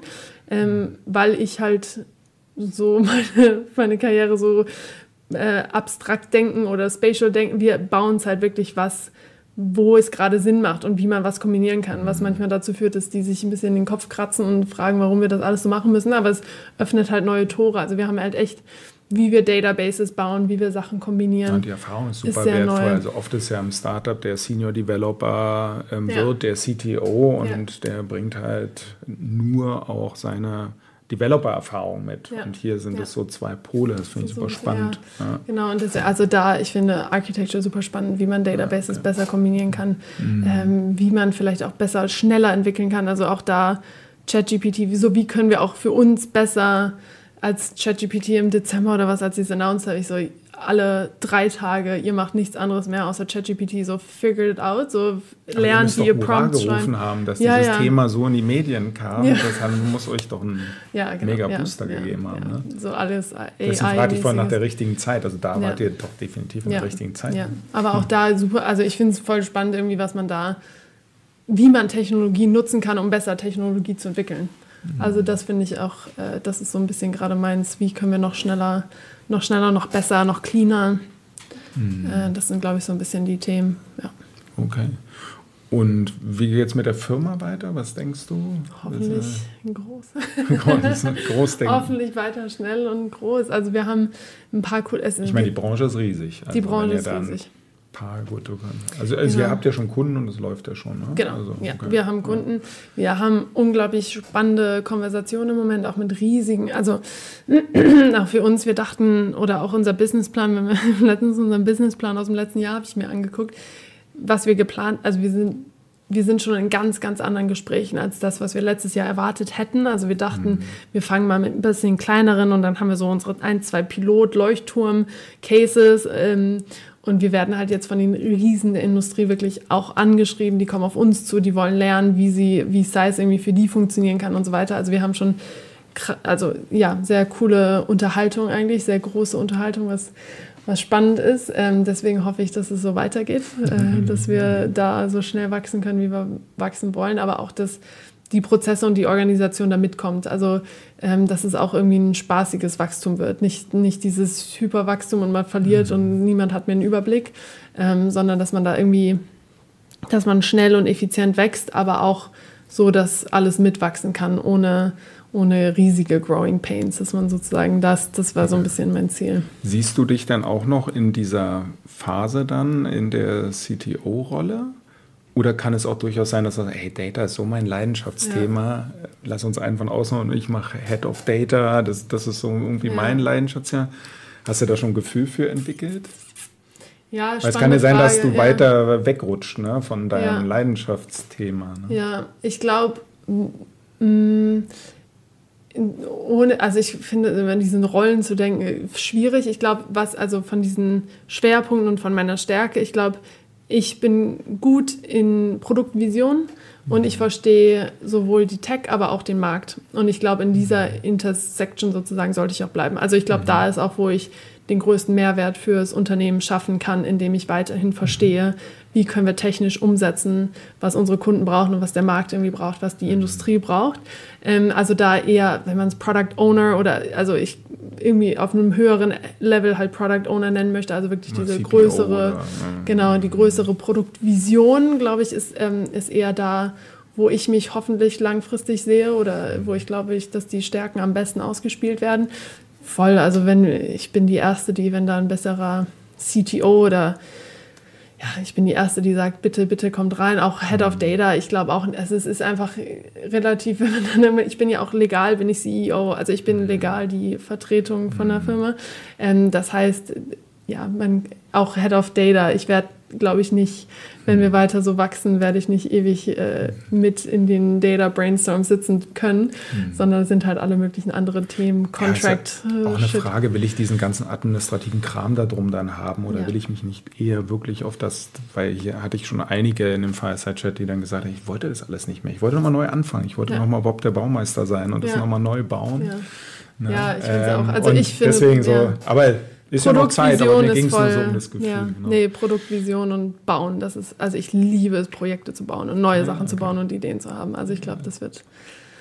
ähm, weil ich halt so [laughs] meine, meine Karriere so äh, abstrakt denken oder spatial denken. Wir bauen es halt wirklich was, wo es gerade Sinn macht und wie man was kombinieren kann, was manchmal dazu führt, dass die sich ein bisschen in den Kopf kratzen und fragen, warum wir das alles so machen müssen. Aber es öffnet halt neue Tore. Also wir haben halt echt wie wir Databases bauen, wie wir Sachen kombinieren. Ja, die Erfahrung ist super ist wertvoll. Neu. Also oft ist ja im Startup der Senior Developer ähm, ja. wird der CTO und ja. der bringt halt nur auch seine Developer-Erfahrung mit. Ja. Und hier sind es so zwei Pole, das finde ich super spannend. Genau, und das, also da, ich finde Architecture super spannend, wie man Databases besser kombinieren kann, mhm. ähm, wie man vielleicht auch besser, schneller entwickeln kann. Also auch da ChatGPT, wieso, wie können wir auch für uns besser als ChatGPT im Dezember oder was, als sie es announced habe, ich so, alle drei Tage, ihr macht nichts anderes mehr außer ChatGPT, so figure it out, so lernt, wie ihr Prompts gerufen haben, dass ja, dieses ja. Thema so in die Medien kam. Ja. Das muss euch doch einen [laughs] ja, genau, mega Booster gegeben haben. Ne? So alles AI. Deswegen fragte ich vorhin nach der richtigen Zeit. Also da wart ihr doch definitiv in der richtigen Zeit. Ja. Aber auch da super, also ich finde es voll spannend irgendwie, was man da, wie man Technologie nutzen kann, um besser Technologie zu entwickeln. Also das finde ich auch, äh, das ist so ein bisschen gerade meins, wie können wir noch schneller, noch schneller, noch besser, noch cleaner. Mhm. Äh, das sind, glaube ich, so ein bisschen die Themen. Ja. Okay. Und wie geht es mit der Firma weiter? Was denkst du? Hoffentlich groß. [laughs] groß, groß denken. Hoffentlich weiter schnell und groß. Also wir haben ein paar cool. Ich meine, die Branche ist riesig. Also die Branche ist riesig paar gute Also, also genau. ihr habt ja schon Kunden und es läuft ja schon. Ne? Genau, also, ja. Okay. wir haben Kunden. Wir haben unglaublich spannende Konversationen im Moment, auch mit riesigen, also [clears throat] auch für uns, wir dachten, oder auch unser Businessplan, wenn wir [laughs] letztens unseren Businessplan aus dem letzten Jahr habe ich mir angeguckt, was wir geplant, also wir sind wir sind schon in ganz, ganz anderen Gesprächen als das, was wir letztes Jahr erwartet hätten. Also wir dachten, mhm. wir fangen mal mit ein bisschen kleineren und dann haben wir so unsere ein, zwei Pilot-Leuchtturm-Cases ähm, und wir werden halt jetzt von den Riesen der Industrie wirklich auch angeschrieben, die kommen auf uns zu, die wollen lernen, wie sie, wie Size irgendwie für die funktionieren kann und so weiter. Also wir haben schon, also ja, sehr coole Unterhaltung eigentlich, sehr große Unterhaltung, was, was spannend ist. Ähm, deswegen hoffe ich, dass es so weitergeht, [laughs] äh, dass wir da so schnell wachsen können, wie wir wachsen wollen, aber auch, dass die Prozesse und die Organisation da mitkommt. Also, ähm, dass es auch irgendwie ein spaßiges Wachstum wird. Nicht, nicht dieses Hyperwachstum und man verliert mhm. und niemand hat mehr einen Überblick, ähm, sondern dass man da irgendwie, dass man schnell und effizient wächst, aber auch so, dass alles mitwachsen kann, ohne, ohne riesige Growing Pains, dass man sozusagen das, das war so ein bisschen mein Ziel. Siehst du dich dann auch noch in dieser Phase dann in der CTO-Rolle? Oder kann es auch durchaus sein, dass du sagst, hey, Data ist so mein Leidenschaftsthema, ja. lass uns einen von außen und ich mache Head of Data, das, das ist so irgendwie ja. mein Leidenschaftsthema. Hast du da schon ein Gefühl für entwickelt? Ja, Weil es kann ja sein, Frage, dass du ja. weiter wegrutscht ne, von deinem Leidenschaftsthema. Ne? Ja, ich glaube, ohne, also ich finde, wenn diesen Rollen zu denken, schwierig. Ich glaube, was also von diesen Schwerpunkten und von meiner Stärke, ich glaube, ich bin gut in Produktvision und ich verstehe sowohl die Tech, aber auch den Markt. Und ich glaube, in dieser Intersection sozusagen sollte ich auch bleiben. Also ich glaube, da ist auch, wo ich den größten Mehrwert fürs Unternehmen schaffen kann, indem ich weiterhin verstehe, wie können wir technisch umsetzen, was unsere Kunden brauchen und was der Markt irgendwie braucht, was die Industrie braucht. Ähm, also da eher, wenn man es Product Owner oder also ich irgendwie auf einem höheren Level halt Product Owner nennen möchte, also wirklich diese CPO größere, oder, genau, die größere Produktvision, glaube ich, ist, ähm, ist eher da, wo ich mich hoffentlich langfristig sehe oder wo ich glaube, ich, dass die Stärken am besten ausgespielt werden. Voll, also wenn ich bin die Erste, die, wenn da ein besserer CTO oder ja, ich bin die Erste, die sagt, bitte, bitte kommt rein, auch Head of Data. Ich glaube auch, es ist einfach relativ, [laughs] ich bin ja auch legal, bin ich CEO, also ich bin legal die Vertretung von der Firma. Ähm, das heißt, ja, man, auch Head of Data, ich werde glaube ich nicht, wenn wir weiter so wachsen, werde ich nicht ewig äh, mit in den Data Brainstorms sitzen können, mhm. sondern es sind halt alle möglichen anderen Themen, Contract. Ja, auch eine Shit. Frage, will ich diesen ganzen administrativen Kram da drum dann haben oder ja. will ich mich nicht eher wirklich auf das, weil hier hatte ich schon einige in dem Fireside-Chat, die dann gesagt haben, ich wollte das alles nicht mehr, ich wollte nochmal neu anfangen, ich wollte ja. nochmal Bob der Baumeister sein und das nochmal neu bauen. Ja, ja ich finde es ähm, auch. Also ich finde, deswegen so, aber Ist ja noch Zeit, aber mir ging es voll, nur so um das Gefühl. Ja, genau. Nee, Produktvision und Bauen, das ist, also ich liebe es, Projekte zu bauen und neue Ja, Sachen zu okay. bauen und Ideen zu haben. Also ich glaube, das wird.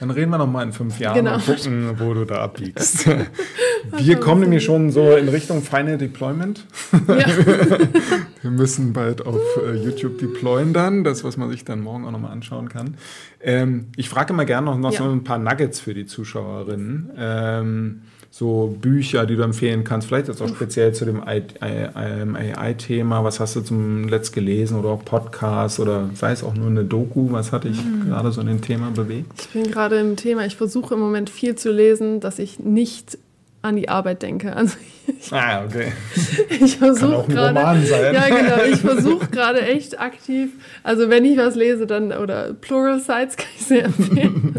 Dann reden wir noch mal in fünf Jahren Genau. und gucken, wo du da abbiegst. [laughs] Wir kommen nämlich schon so in Richtung Final Deployment. Ja. [laughs] Wir müssen bald auf äh, YouTube deployen dann, das, was man sich dann morgen auch nochmal anschauen kann. Ähm, ich frage immer gerne noch, noch Ja. so ein paar Nuggets für die Zuschauerinnen. Ähm, so Bücher, die du empfehlen kannst, vielleicht jetzt auch speziell zu dem AI-Thema. Was hast du zum Letzt gelesen oder auch Podcast oder sei es auch nur eine Doku? Was hat dich Mhm. gerade so in dem Thema bewegt? Ich bin gerade im Thema, ich versuche im Moment viel zu lesen, dass ich nicht an die Arbeit denke. Also Ah, okay. [laughs] ich versuche gerade. Ja, genau. Ich [laughs] versuche gerade echt aktiv. Also wenn ich was lese, dann oder Plural Sites [laughs] kann ich sehr empfehlen.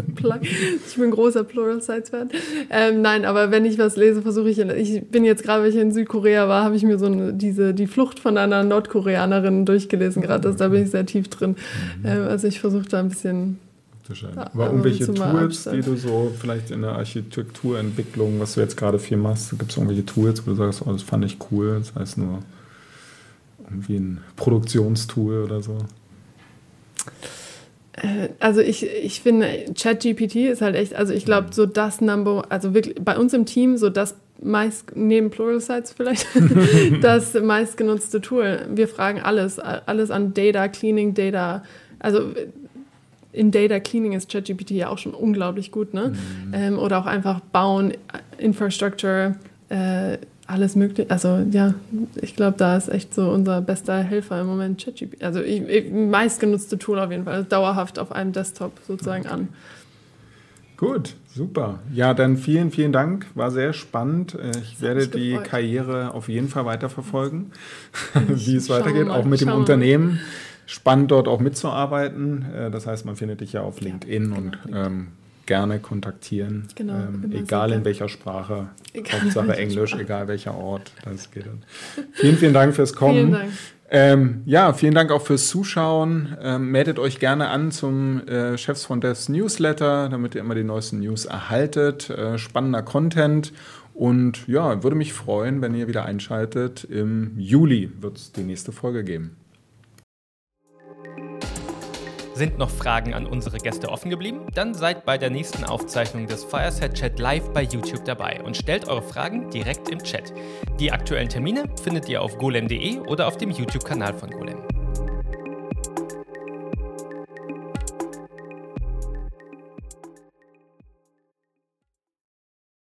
Ich bin großer Plural Sites Fan. Ähm, nein, aber wenn ich was lese, versuche ich. Ich bin jetzt gerade, weil ich in Südkorea war, habe ich mir so eine, diese die Flucht von einer Nordkoreanerin durchgelesen. Gerade da bin ich sehr tief drin. Mhm. Ähm, also ich versuche da ein bisschen. Wahrscheinlich. Ja, Aber irgendwelche Tools, die du so vielleicht in der Architekturentwicklung, was du jetzt gerade viel machst, gibt es irgendwelche Tools, wo du sagst, oh, das fand ich cool, das heißt nur irgendwie ein Produktionstool oder so. Äh, Also ich, ich finde, ChatGPT ist halt echt, also ich glaube, so das Number, also wirklich bei uns im Team so das meist, neben Plural Sites vielleicht, [laughs] das meistgenutzte Tool. Wir fragen alles, alles an Data, Cleaning, Data, also in Data Cleaning ist ChatGPT ja auch schon unglaublich gut, ne? Ähm, oder auch einfach bauen, Infrastructure, äh, alles mögliche. Also ja, ich glaube, da ist echt so unser bester Helfer im Moment ChatGPT. Also ich, ich, meistgenutzte Tool auf jeden Fall, also dauerhaft auf einem Desktop sozusagen an. Gut, super. Ja, dann vielen, vielen Dank. War sehr spannend. Äh, Ich werde die gefreut. Karriere auf jeden Fall weiterverfolgen, [laughs] wie es weitergeht, auch mit dem wir mal. Spannend dort auch mitzuarbeiten. Äh, Das heißt, man findet dich ja auf LinkedIn genau, und LinkedIn. ähm, gerne kontaktieren. Genau, ähm, egal in welcher Sprache. Egal Hauptsache Englisch, Sprache. egal welcher Ort. Das geht dann. Vielen, vielen Dank fürs Kommen. Vielen Dank. Ähm, ja, vielen Dank auch fürs Zuschauen. Ähm, meldet euch gerne an zum äh, Chefs von Devs Newsletter, damit ihr immer die neuesten News erhaltet. Äh, spannender Content. Und ja, würde mich freuen, wenn ihr wieder einschaltet. Im Juli wird es die nächste Folge geben. Sind noch Fragen an unsere Gäste offen geblieben? Dann seid bei der nächsten Aufzeichnung des Fireside Chat live bei YouTube dabei und stellt eure Fragen direkt im Chat. Die aktuellen Termine findet ihr auf golem.de oder auf dem YouTube-Kanal von Golem.